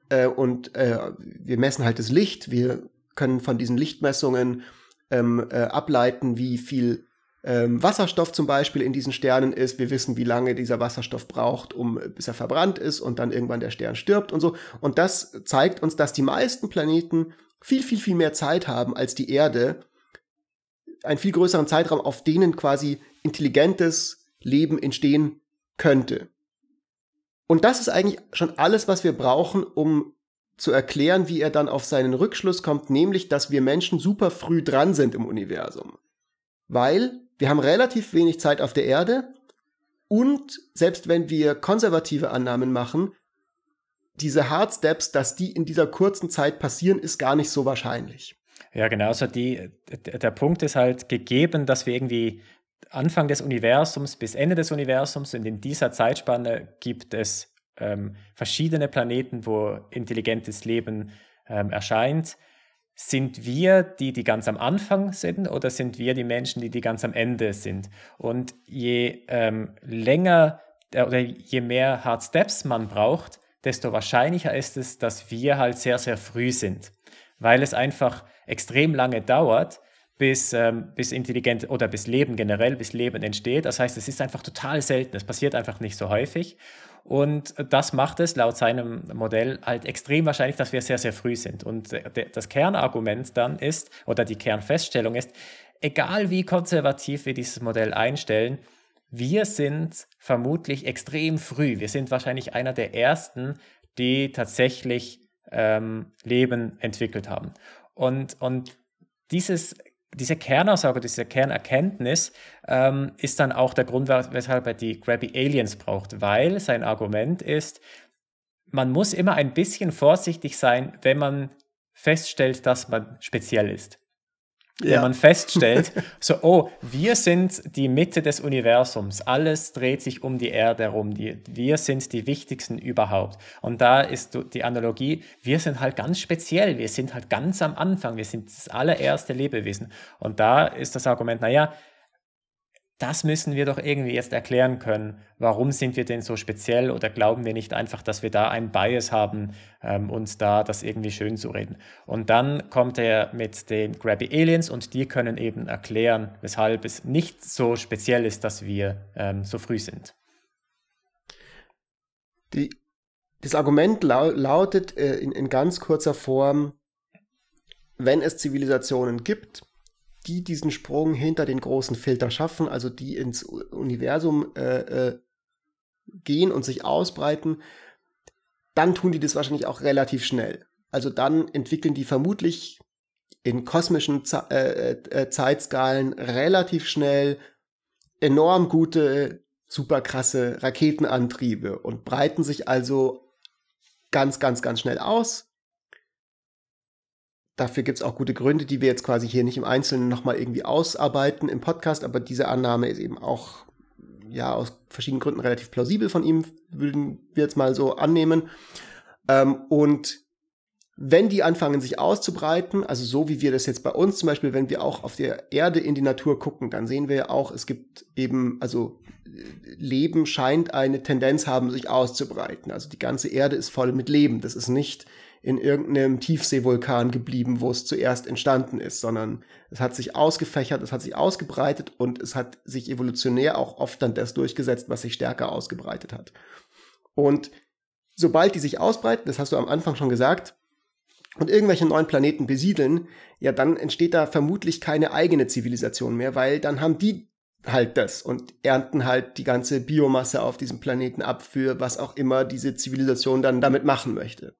äh, und äh, wir messen halt das Licht. Wir können von diesen Lichtmessungen ähm, äh, ableiten, wie viel ähm, Wasserstoff zum Beispiel in diesen Sternen ist. Wir wissen, wie lange dieser Wasserstoff braucht, um bis er verbrannt ist und dann irgendwann der Stern stirbt und so. Und das zeigt uns, dass die meisten Planeten viel, viel, viel mehr Zeit haben als die Erde. Einen viel größeren Zeitraum, auf denen quasi intelligentes Leben entstehen könnte. Und das ist eigentlich schon alles, was wir brauchen, um zu erklären, wie er dann auf seinen Rückschluss kommt, nämlich, dass wir Menschen super früh dran sind im Universum. Weil wir haben relativ wenig Zeit auf der Erde und selbst wenn wir konservative Annahmen machen, diese Hard Steps, dass die in dieser kurzen Zeit passieren, ist gar nicht so wahrscheinlich. Ja, genau. Also die, der Punkt ist halt gegeben, dass wir irgendwie Anfang des Universums bis Ende des Universums und in dieser Zeitspanne gibt es ähm, verschiedene Planeten, wo intelligentes Leben ähm, erscheint. sind wir die, die ganz am Anfang sind oder sind wir die Menschen, die, die ganz am Ende sind? Und je ähm, länger äh, oder je mehr Hard Steps man braucht, desto wahrscheinlicher ist es, dass wir halt sehr, sehr früh sind, weil es einfach extrem lange dauert, bis, ähm, bis intelligent oder bis Leben generell, bis Leben entsteht. Das heißt, es ist einfach total selten, es passiert einfach nicht so häufig. Und das macht es laut seinem Modell halt extrem wahrscheinlich, dass wir sehr, sehr früh sind. Und das Kernargument dann ist, oder die Kernfeststellung ist, egal wie konservativ wir dieses Modell einstellen, wir sind vermutlich extrem früh. Wir sind wahrscheinlich einer der ersten, die tatsächlich ähm, Leben entwickelt haben. Und, und dieses diese Kernaussage, diese Kernerkenntnis ähm, ist dann auch der Grund, weshalb er die Grabby Aliens braucht, weil sein Argument ist, man muss immer ein bisschen vorsichtig sein, wenn man feststellt, dass man speziell ist ja. wenn man feststellt, so, oh, wir sind die Mitte des Universums, alles dreht sich um die Erde herum, die, wir sind die wichtigsten überhaupt. Und da ist die Analogie, wir sind halt ganz speziell, wir sind halt ganz am Anfang, wir sind das allererste Lebewesen. Und da ist das Argument, naja, das müssen wir doch irgendwie jetzt erklären können. Warum sind wir denn so speziell oder glauben wir nicht einfach, dass wir da einen Bias haben, ähm, uns da das irgendwie schön zu reden? Und dann kommt er mit den Grabby Aliens und die können eben erklären, weshalb es nicht so speziell ist, dass wir ähm, so früh sind. Die, das Argument lau lautet äh, in, in ganz kurzer Form, wenn es Zivilisationen gibt, die diesen Sprung hinter den großen Filter schaffen, also die ins Universum äh, äh, gehen und sich ausbreiten, dann tun die das wahrscheinlich auch relativ schnell. Also dann entwickeln die vermutlich in kosmischen äh, äh, Zeitskalen relativ schnell enorm gute, super krasse Raketenantriebe und breiten sich also ganz, ganz, ganz schnell aus Dafür gibt es auch gute Gründe, die wir jetzt quasi hier nicht im Einzelnen nochmal irgendwie ausarbeiten im Podcast, aber diese Annahme ist eben auch ja aus verschiedenen Gründen relativ plausibel von ihm, würden wir jetzt mal so annehmen. Ähm, und wenn die anfangen sich auszubreiten, also so wie wir das jetzt bei uns zum Beispiel, wenn wir auch auf der Erde in die Natur gucken, dann sehen wir ja auch, es gibt eben, also Leben scheint eine Tendenz haben, sich auszubreiten. Also die ganze Erde ist voll mit Leben. Das ist nicht in irgendeinem Tiefseevulkan geblieben, wo es zuerst entstanden ist, sondern es hat sich ausgefächert, es hat sich ausgebreitet und es hat sich evolutionär auch oft dann das durchgesetzt, was sich stärker ausgebreitet hat. Und sobald die sich ausbreiten, das hast du am Anfang schon gesagt, und irgendwelche neuen Planeten besiedeln, ja, dann entsteht da vermutlich keine eigene Zivilisation mehr, weil dann haben die halt das und ernten halt die ganze Biomasse auf diesem Planeten ab für was auch immer diese Zivilisation dann damit machen möchte.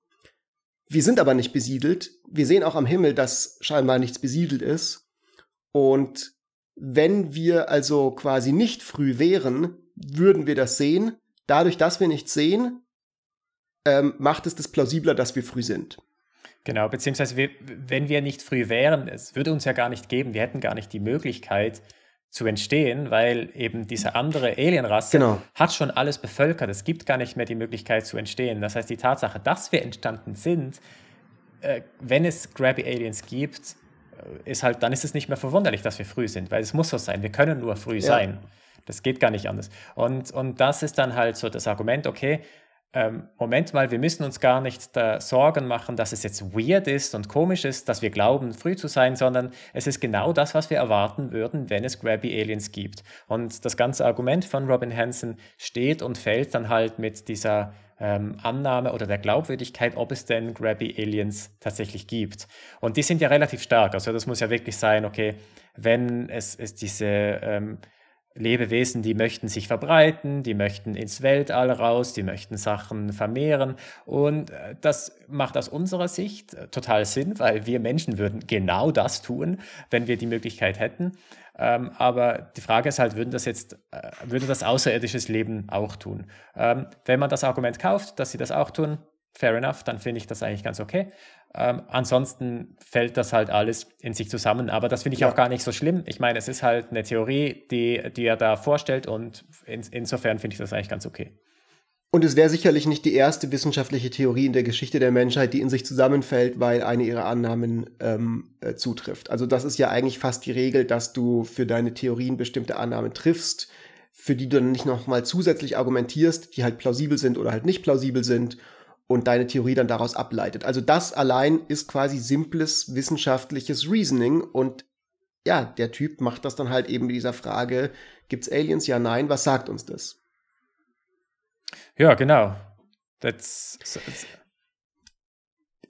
Wir sind aber nicht besiedelt. Wir sehen auch am Himmel, dass scheinbar nichts besiedelt ist. Und wenn wir also quasi nicht früh wären, würden wir das sehen. Dadurch, dass wir nichts sehen, ähm, macht es das plausibler, dass wir früh sind. Genau, beziehungsweise wir, wenn wir nicht früh wären, es würde uns ja gar nicht geben, wir hätten gar nicht die Möglichkeit, zu entstehen, weil eben diese andere Alienrasse genau. hat schon alles bevölkert. Es gibt gar nicht mehr die Möglichkeit zu entstehen. Das heißt, die Tatsache, dass wir entstanden sind, äh, wenn es Grabby Aliens gibt, äh, ist halt, dann ist es nicht mehr verwunderlich, dass wir früh sind, weil es muss so sein. Wir können nur früh ja. sein. Das geht gar nicht anders. Und, und das ist dann halt so das Argument, okay, ähm, Moment mal, wir müssen uns gar nicht da Sorgen machen, dass es jetzt weird ist und komisch ist, dass wir glauben, früh zu sein, sondern es ist genau das, was wir erwarten würden, wenn es Grabby Aliens gibt. Und das ganze Argument von Robin Hanson steht und fällt dann halt mit dieser ähm, Annahme oder der Glaubwürdigkeit, ob es denn Grabby Aliens tatsächlich gibt. Und die sind ja relativ stark. Also das muss ja wirklich sein, okay, wenn es, es diese ähm, Lebewesen, die möchten sich verbreiten, die möchten ins Weltall raus, die möchten Sachen vermehren. Und äh, das macht aus unserer Sicht äh, total Sinn, weil wir Menschen würden genau das tun, wenn wir die Möglichkeit hätten. Ähm, aber die Frage ist halt, würden das jetzt, äh, würde das außerirdisches Leben auch tun? Ähm, wenn man das Argument kauft, dass sie das auch tun, fair enough, dann finde ich das eigentlich ganz okay. Ähm, ansonsten fällt das halt alles in sich zusammen. Aber das finde ich ja. auch gar nicht so schlimm. Ich meine, es ist halt eine Theorie, die, die er da vorstellt und in, insofern finde ich das eigentlich ganz okay. Und es wäre sicherlich nicht die erste wissenschaftliche Theorie in der Geschichte der Menschheit, die in sich zusammenfällt, weil eine ihrer Annahmen ähm, äh, zutrifft. Also das ist ja eigentlich fast die Regel, dass du für deine Theorien bestimmte Annahmen triffst, für die du dann nicht nochmal zusätzlich argumentierst, die halt plausibel sind oder halt nicht plausibel sind und deine Theorie dann daraus ableitet. Also das allein ist quasi simples wissenschaftliches Reasoning und ja, der Typ macht das dann halt eben mit dieser Frage, gibt's Aliens? Ja, nein, was sagt uns das? Ja, genau. That's,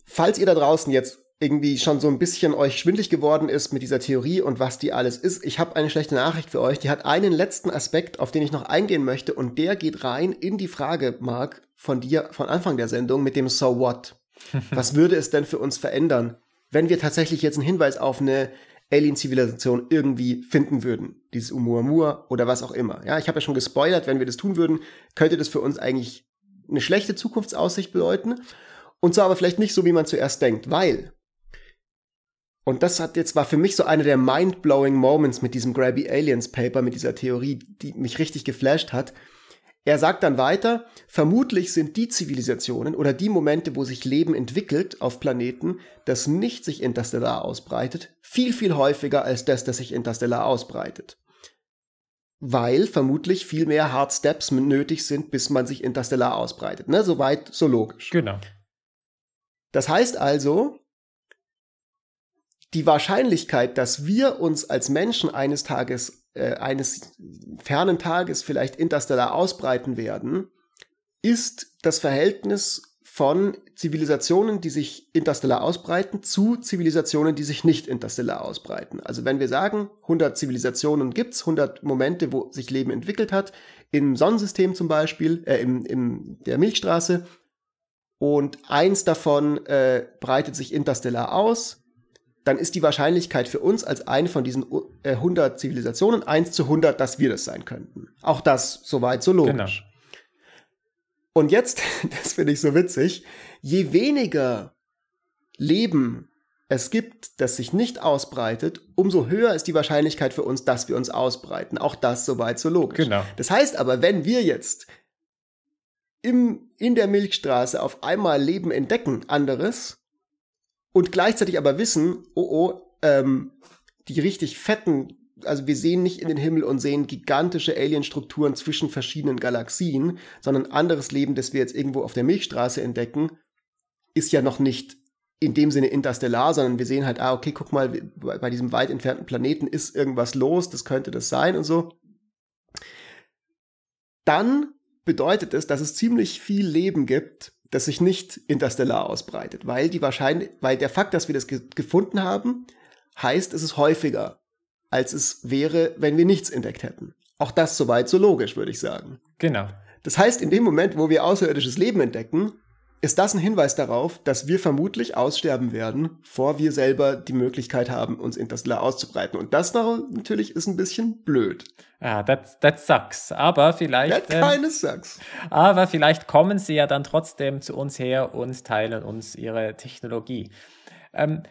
Falls ihr da draußen jetzt irgendwie schon so ein bisschen euch schwindlig geworden ist mit dieser Theorie und was die alles ist, ich habe eine schlechte Nachricht für euch. Die hat einen letzten Aspekt, auf den ich noch eingehen möchte und der geht rein in die Frage, Marc, von dir von Anfang der Sendung mit dem So what? Was würde es denn für uns verändern, wenn wir tatsächlich jetzt einen Hinweis auf eine Alien-Zivilisation irgendwie finden würden. Dieses Umuamua oder was auch immer. Ja, ich habe ja schon gespoilert, wenn wir das tun würden, könnte das für uns eigentlich eine schlechte Zukunftsaussicht bedeuten. Und zwar aber vielleicht nicht so, wie man zuerst denkt, weil und das hat jetzt war für mich so einer der mind-blowing Moments mit diesem Grabby Aliens Paper, mit dieser Theorie, die mich richtig geflasht hat. Er sagt dann weiter, vermutlich sind die Zivilisationen oder die Momente, wo sich Leben entwickelt auf Planeten, das nicht sich interstellar ausbreitet, viel, viel häufiger als das, das sich interstellar ausbreitet. Weil vermutlich viel mehr Hard Steps nötig sind, bis man sich interstellar ausbreitet. Ne? Soweit, so logisch. Genau. Das heißt also, die Wahrscheinlichkeit, dass wir uns als Menschen eines Tages, äh, eines fernen Tages vielleicht interstellar ausbreiten werden, ist das Verhältnis von Zivilisationen, die sich interstellar ausbreiten, zu Zivilisationen, die sich nicht interstellar ausbreiten. Also wenn wir sagen, 100 Zivilisationen gibt's, 100 Momente, wo sich Leben entwickelt hat, im Sonnensystem zum Beispiel, äh, im, im der Milchstraße, und eins davon äh, breitet sich interstellar aus, dann ist die Wahrscheinlichkeit für uns als eine von diesen äh, 100 Zivilisationen 1 zu 100, dass wir das sein könnten. Auch das soweit so logisch. Genau. Und jetzt, das finde ich so witzig, je weniger Leben es gibt, das sich nicht ausbreitet, umso höher ist die Wahrscheinlichkeit für uns, dass wir uns ausbreiten. Auch das soweit so logisch. Genau. Das heißt aber, wenn wir jetzt im, in der Milchstraße auf einmal Leben entdecken, anderes, und gleichzeitig aber wissen, oh oh, ähm, die richtig fetten, also wir sehen nicht in den Himmel und sehen gigantische Alienstrukturen zwischen verschiedenen Galaxien, sondern anderes Leben, das wir jetzt irgendwo auf der Milchstraße entdecken, ist ja noch nicht in dem Sinne interstellar, sondern wir sehen halt, ah, okay, guck mal, bei diesem weit entfernten Planeten ist irgendwas los, das könnte das sein und so. Dann bedeutet es, dass es ziemlich viel Leben gibt, das sich nicht interstellar ausbreitet, weil die wahrscheinlich, weil der Fakt, dass wir das ge gefunden haben, heißt, es ist häufiger, als es wäre, wenn wir nichts entdeckt hätten. Auch das soweit so logisch, würde ich sagen. Genau. Das heißt, in dem Moment, wo wir außerirdisches Leben entdecken, ist das ein Hinweis darauf, dass wir vermutlich aussterben werden, vor wir selber die Möglichkeit haben, uns interstellar auszubreiten. Und das natürlich ist ein bisschen blöd. Ja, that, that sucks. Aber vielleicht. That kind ähm, sucks. Aber vielleicht kommen sie ja dann trotzdem zu uns her und teilen uns ihre Technologie. Ähm,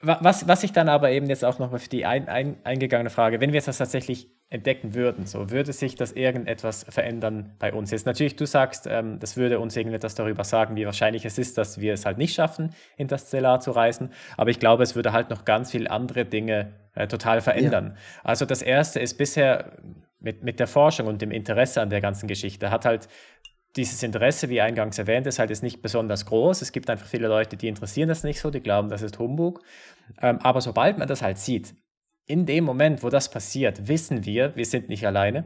was, was ich dann aber eben jetzt auch noch für die ein, ein, eingegangene Frage, wenn wir jetzt das tatsächlich entdecken würden, so würde sich das irgendetwas verändern bei uns? Jetzt natürlich, du sagst, ähm, das würde uns irgendetwas darüber sagen, wie wahrscheinlich es ist, dass wir es halt nicht schaffen, interstellar zu reisen. Aber ich glaube, es würde halt noch ganz viele andere Dinge äh, total verändern. Ja. Also das erste ist bisher mit, mit der Forschung und dem Interesse an der ganzen Geschichte hat halt dieses Interesse, wie eingangs erwähnt, ist halt jetzt nicht besonders groß. Es gibt einfach viele Leute, die interessieren das nicht so, die glauben, das ist Humbug. Ähm, aber sobald man das halt sieht, in dem Moment, wo das passiert, wissen wir, wir sind nicht alleine.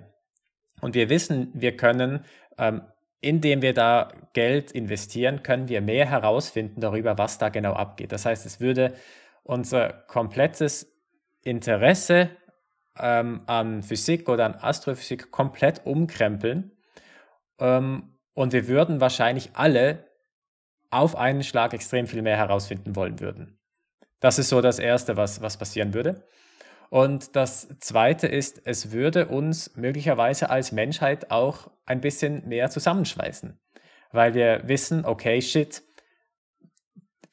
Und wir wissen, wir können, ähm, indem wir da Geld investieren, können wir mehr herausfinden darüber, was da genau abgeht. Das heißt, es würde unser komplettes Interesse ähm, an Physik oder an Astrophysik komplett umkrempeln. Ähm, und wir würden wahrscheinlich alle auf einen Schlag extrem viel mehr herausfinden wollen würden. Das ist so das Erste, was, was passieren würde. Und das Zweite ist, es würde uns möglicherweise als Menschheit auch ein bisschen mehr zusammenschweißen, weil wir wissen, okay, shit,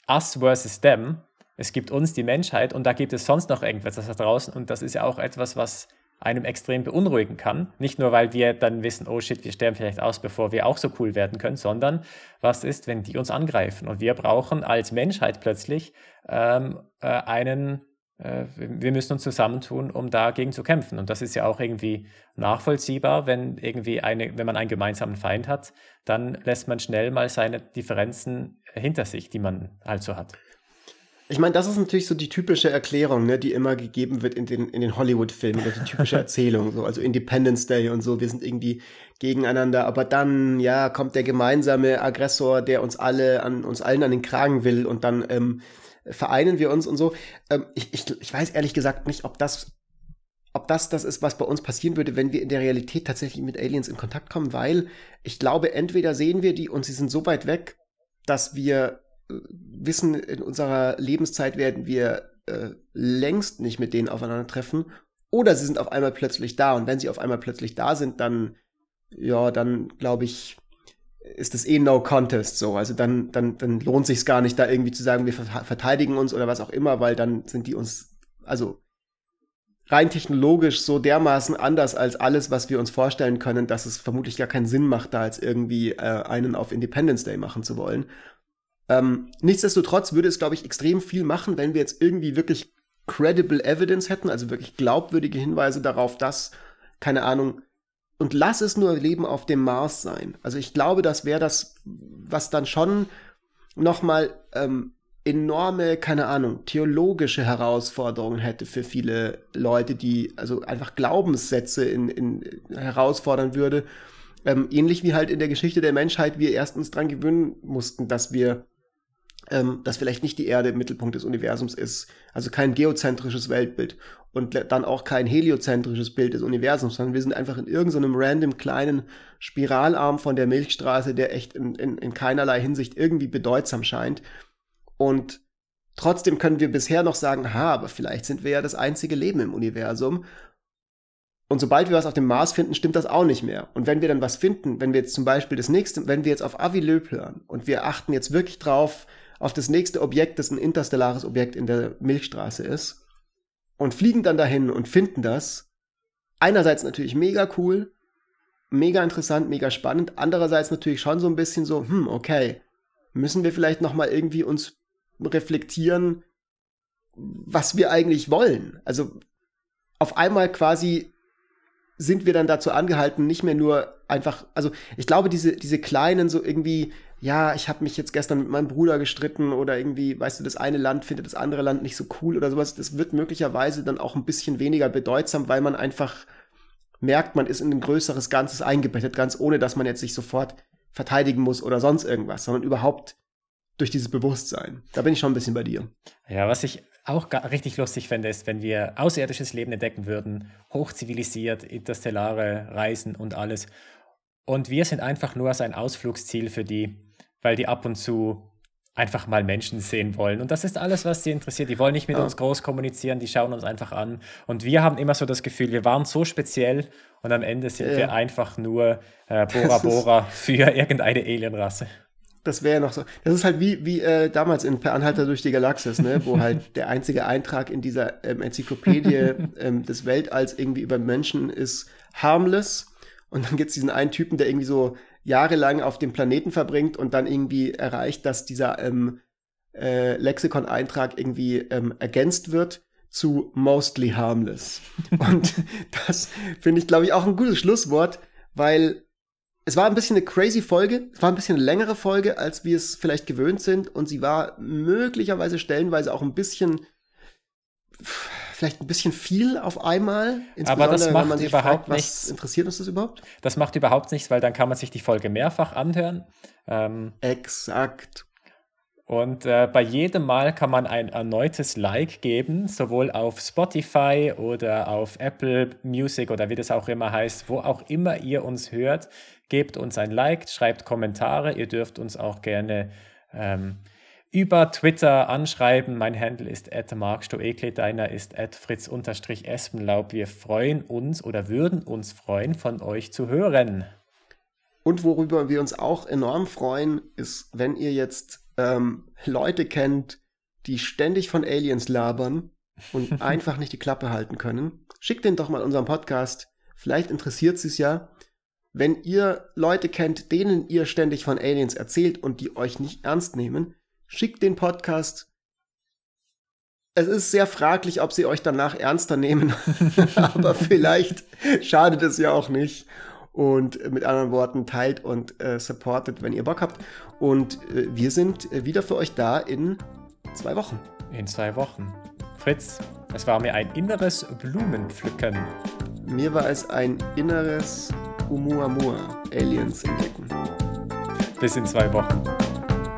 us versus them, es gibt uns, die Menschheit, und da gibt es sonst noch irgendwas da draußen, und das ist ja auch etwas, was einem extrem beunruhigen kann. Nicht nur, weil wir dann wissen, oh shit, wir sterben vielleicht aus, bevor wir auch so cool werden können, sondern was ist, wenn die uns angreifen? Und wir brauchen als Menschheit plötzlich ähm, äh, einen, wir müssen uns zusammentun, um dagegen zu kämpfen. Und das ist ja auch irgendwie nachvollziehbar, wenn irgendwie eine, wenn man einen gemeinsamen Feind hat, dann lässt man schnell mal seine Differenzen hinter sich, die man halt so hat. Ich meine, das ist natürlich so die typische Erklärung, ne, die immer gegeben wird in den, in den Hollywood-Filmen, oder die typische Erzählung, so, also Independence Day und so, wir sind irgendwie gegeneinander, aber dann, ja, kommt der gemeinsame Aggressor, der uns alle an, uns allen an den Kragen will und dann ähm, vereinen wir uns und so. Ähm, ich, ich, ich weiß ehrlich gesagt nicht, ob das, ob das das ist, was bei uns passieren würde, wenn wir in der Realität tatsächlich mit Aliens in Kontakt kommen, weil ich glaube, entweder sehen wir die und sie sind so weit weg, dass wir wissen, in unserer Lebenszeit werden wir äh, längst nicht mit denen aufeinandertreffen. Oder sie sind auf einmal plötzlich da. Und wenn sie auf einmal plötzlich da sind, dann, ja, dann glaube ich, ist es eh no contest so. Also dann, dann, dann lohnt sich gar nicht, da irgendwie zu sagen, wir verteidigen uns oder was auch immer, weil dann sind die uns, also rein technologisch so dermaßen anders als alles, was wir uns vorstellen können, dass es vermutlich gar keinen Sinn macht, da jetzt irgendwie äh, einen auf Independence Day machen zu wollen. Ähm, nichtsdestotrotz würde es, glaube ich, extrem viel machen, wenn wir jetzt irgendwie wirklich credible evidence hätten, also wirklich glaubwürdige Hinweise darauf, dass, keine Ahnung, und lass es nur Leben auf dem Mars sein. Also ich glaube, das wäre das, was dann schon nochmal ähm, enorme, keine Ahnung, theologische Herausforderungen hätte für viele Leute, die also einfach Glaubenssätze in, in herausfordern würde. Ähm, ähnlich wie halt in der Geschichte der Menschheit wir erstens dran gewöhnen mussten, dass wir ähm, dass vielleicht nicht die Erde im Mittelpunkt des Universums ist, also kein geozentrisches Weltbild und dann auch kein heliozentrisches Bild des Universums, sondern wir sind einfach in irgendeinem random kleinen Spiralarm von der Milchstraße, der echt in, in, in keinerlei Hinsicht irgendwie bedeutsam scheint. Und trotzdem können wir bisher noch sagen, ha, aber vielleicht sind wir ja das einzige Leben im Universum. Und sobald wir was auf dem Mars finden, stimmt das auch nicht mehr. Und wenn wir dann was finden, wenn wir jetzt zum Beispiel das nächste, wenn wir jetzt auf Avilöp hören und wir achten jetzt wirklich drauf, auf das nächste Objekt, das ein interstellares Objekt in der Milchstraße ist, und fliegen dann dahin und finden das. Einerseits natürlich mega cool, mega interessant, mega spannend. Andererseits natürlich schon so ein bisschen so, hm, okay, müssen wir vielleicht noch mal irgendwie uns reflektieren, was wir eigentlich wollen. Also auf einmal quasi sind wir dann dazu angehalten, nicht mehr nur einfach, also ich glaube, diese, diese kleinen, so irgendwie, ja, ich habe mich jetzt gestern mit meinem Bruder gestritten oder irgendwie, weißt du, das eine Land findet das andere Land nicht so cool oder sowas, das wird möglicherweise dann auch ein bisschen weniger bedeutsam, weil man einfach merkt, man ist in ein größeres Ganzes eingebettet, ganz ohne, dass man jetzt sich sofort verteidigen muss oder sonst irgendwas, sondern überhaupt durch dieses Bewusstsein. Da bin ich schon ein bisschen bei dir. Ja, was ich auch richtig lustig fände, ist, wenn wir außerirdisches Leben entdecken würden, hochzivilisiert, interstellare Reisen und alles. Und wir sind einfach nur als ein Ausflugsziel für die, weil die ab und zu einfach mal Menschen sehen wollen. Und das ist alles, was sie interessiert. Die wollen nicht mit ja. uns groß kommunizieren, die schauen uns einfach an. Und wir haben immer so das Gefühl, wir waren so speziell und am Ende sind ja. wir einfach nur äh, Bora Bora für irgendeine Alienrasse das wäre ja noch so. Das ist halt wie, wie äh, damals in Per Anhalter durch die Galaxis, ne? wo halt der einzige Eintrag in dieser ähm, Enzyklopädie ähm, des Weltalls irgendwie über Menschen ist harmless. Und dann gibt es diesen einen Typen, der irgendwie so jahrelang auf dem Planeten verbringt und dann irgendwie erreicht, dass dieser ähm, äh, Lexikon-Eintrag irgendwie ähm, ergänzt wird zu mostly harmless. Und das finde ich, glaube ich, auch ein gutes Schlusswort, weil es war ein bisschen eine crazy Folge. Es war ein bisschen eine längere Folge, als wir es vielleicht gewöhnt sind. Und sie war möglicherweise stellenweise auch ein bisschen, vielleicht ein bisschen viel auf einmal. Aber das macht überhaupt fragt, nichts. interessiert uns das überhaupt? Das macht überhaupt nichts, weil dann kann man sich die Folge mehrfach anhören. Ähm, Exakt. Und äh, bei jedem Mal kann man ein erneutes Like geben, sowohl auf Spotify oder auf Apple Music oder wie das auch immer heißt, wo auch immer ihr uns hört. Gebt uns ein Like, schreibt Kommentare. Ihr dürft uns auch gerne ähm, über Twitter anschreiben. Mein Handle ist markstoekle, deiner ist fritz-espenlaub. Wir freuen uns oder würden uns freuen, von euch zu hören. Und worüber wir uns auch enorm freuen, ist, wenn ihr jetzt ähm, Leute kennt, die ständig von Aliens labern und einfach nicht die Klappe halten können, schickt den doch mal unseren Podcast. Vielleicht interessiert sie es ja. Wenn ihr Leute kennt, denen ihr ständig von Aliens erzählt und die euch nicht ernst nehmen, schickt den Podcast. Es ist sehr fraglich, ob sie euch danach ernster nehmen, aber vielleicht schadet es ja auch nicht. Und mit anderen Worten, teilt und äh, supportet, wenn ihr Bock habt. Und äh, wir sind äh, wieder für euch da in zwei Wochen. In zwei Wochen. Fritz, es war mir ein inneres Blumenpflücken. Mir war es ein inneres Umuamua, Aliens entdecken. Bis in zwei Wochen.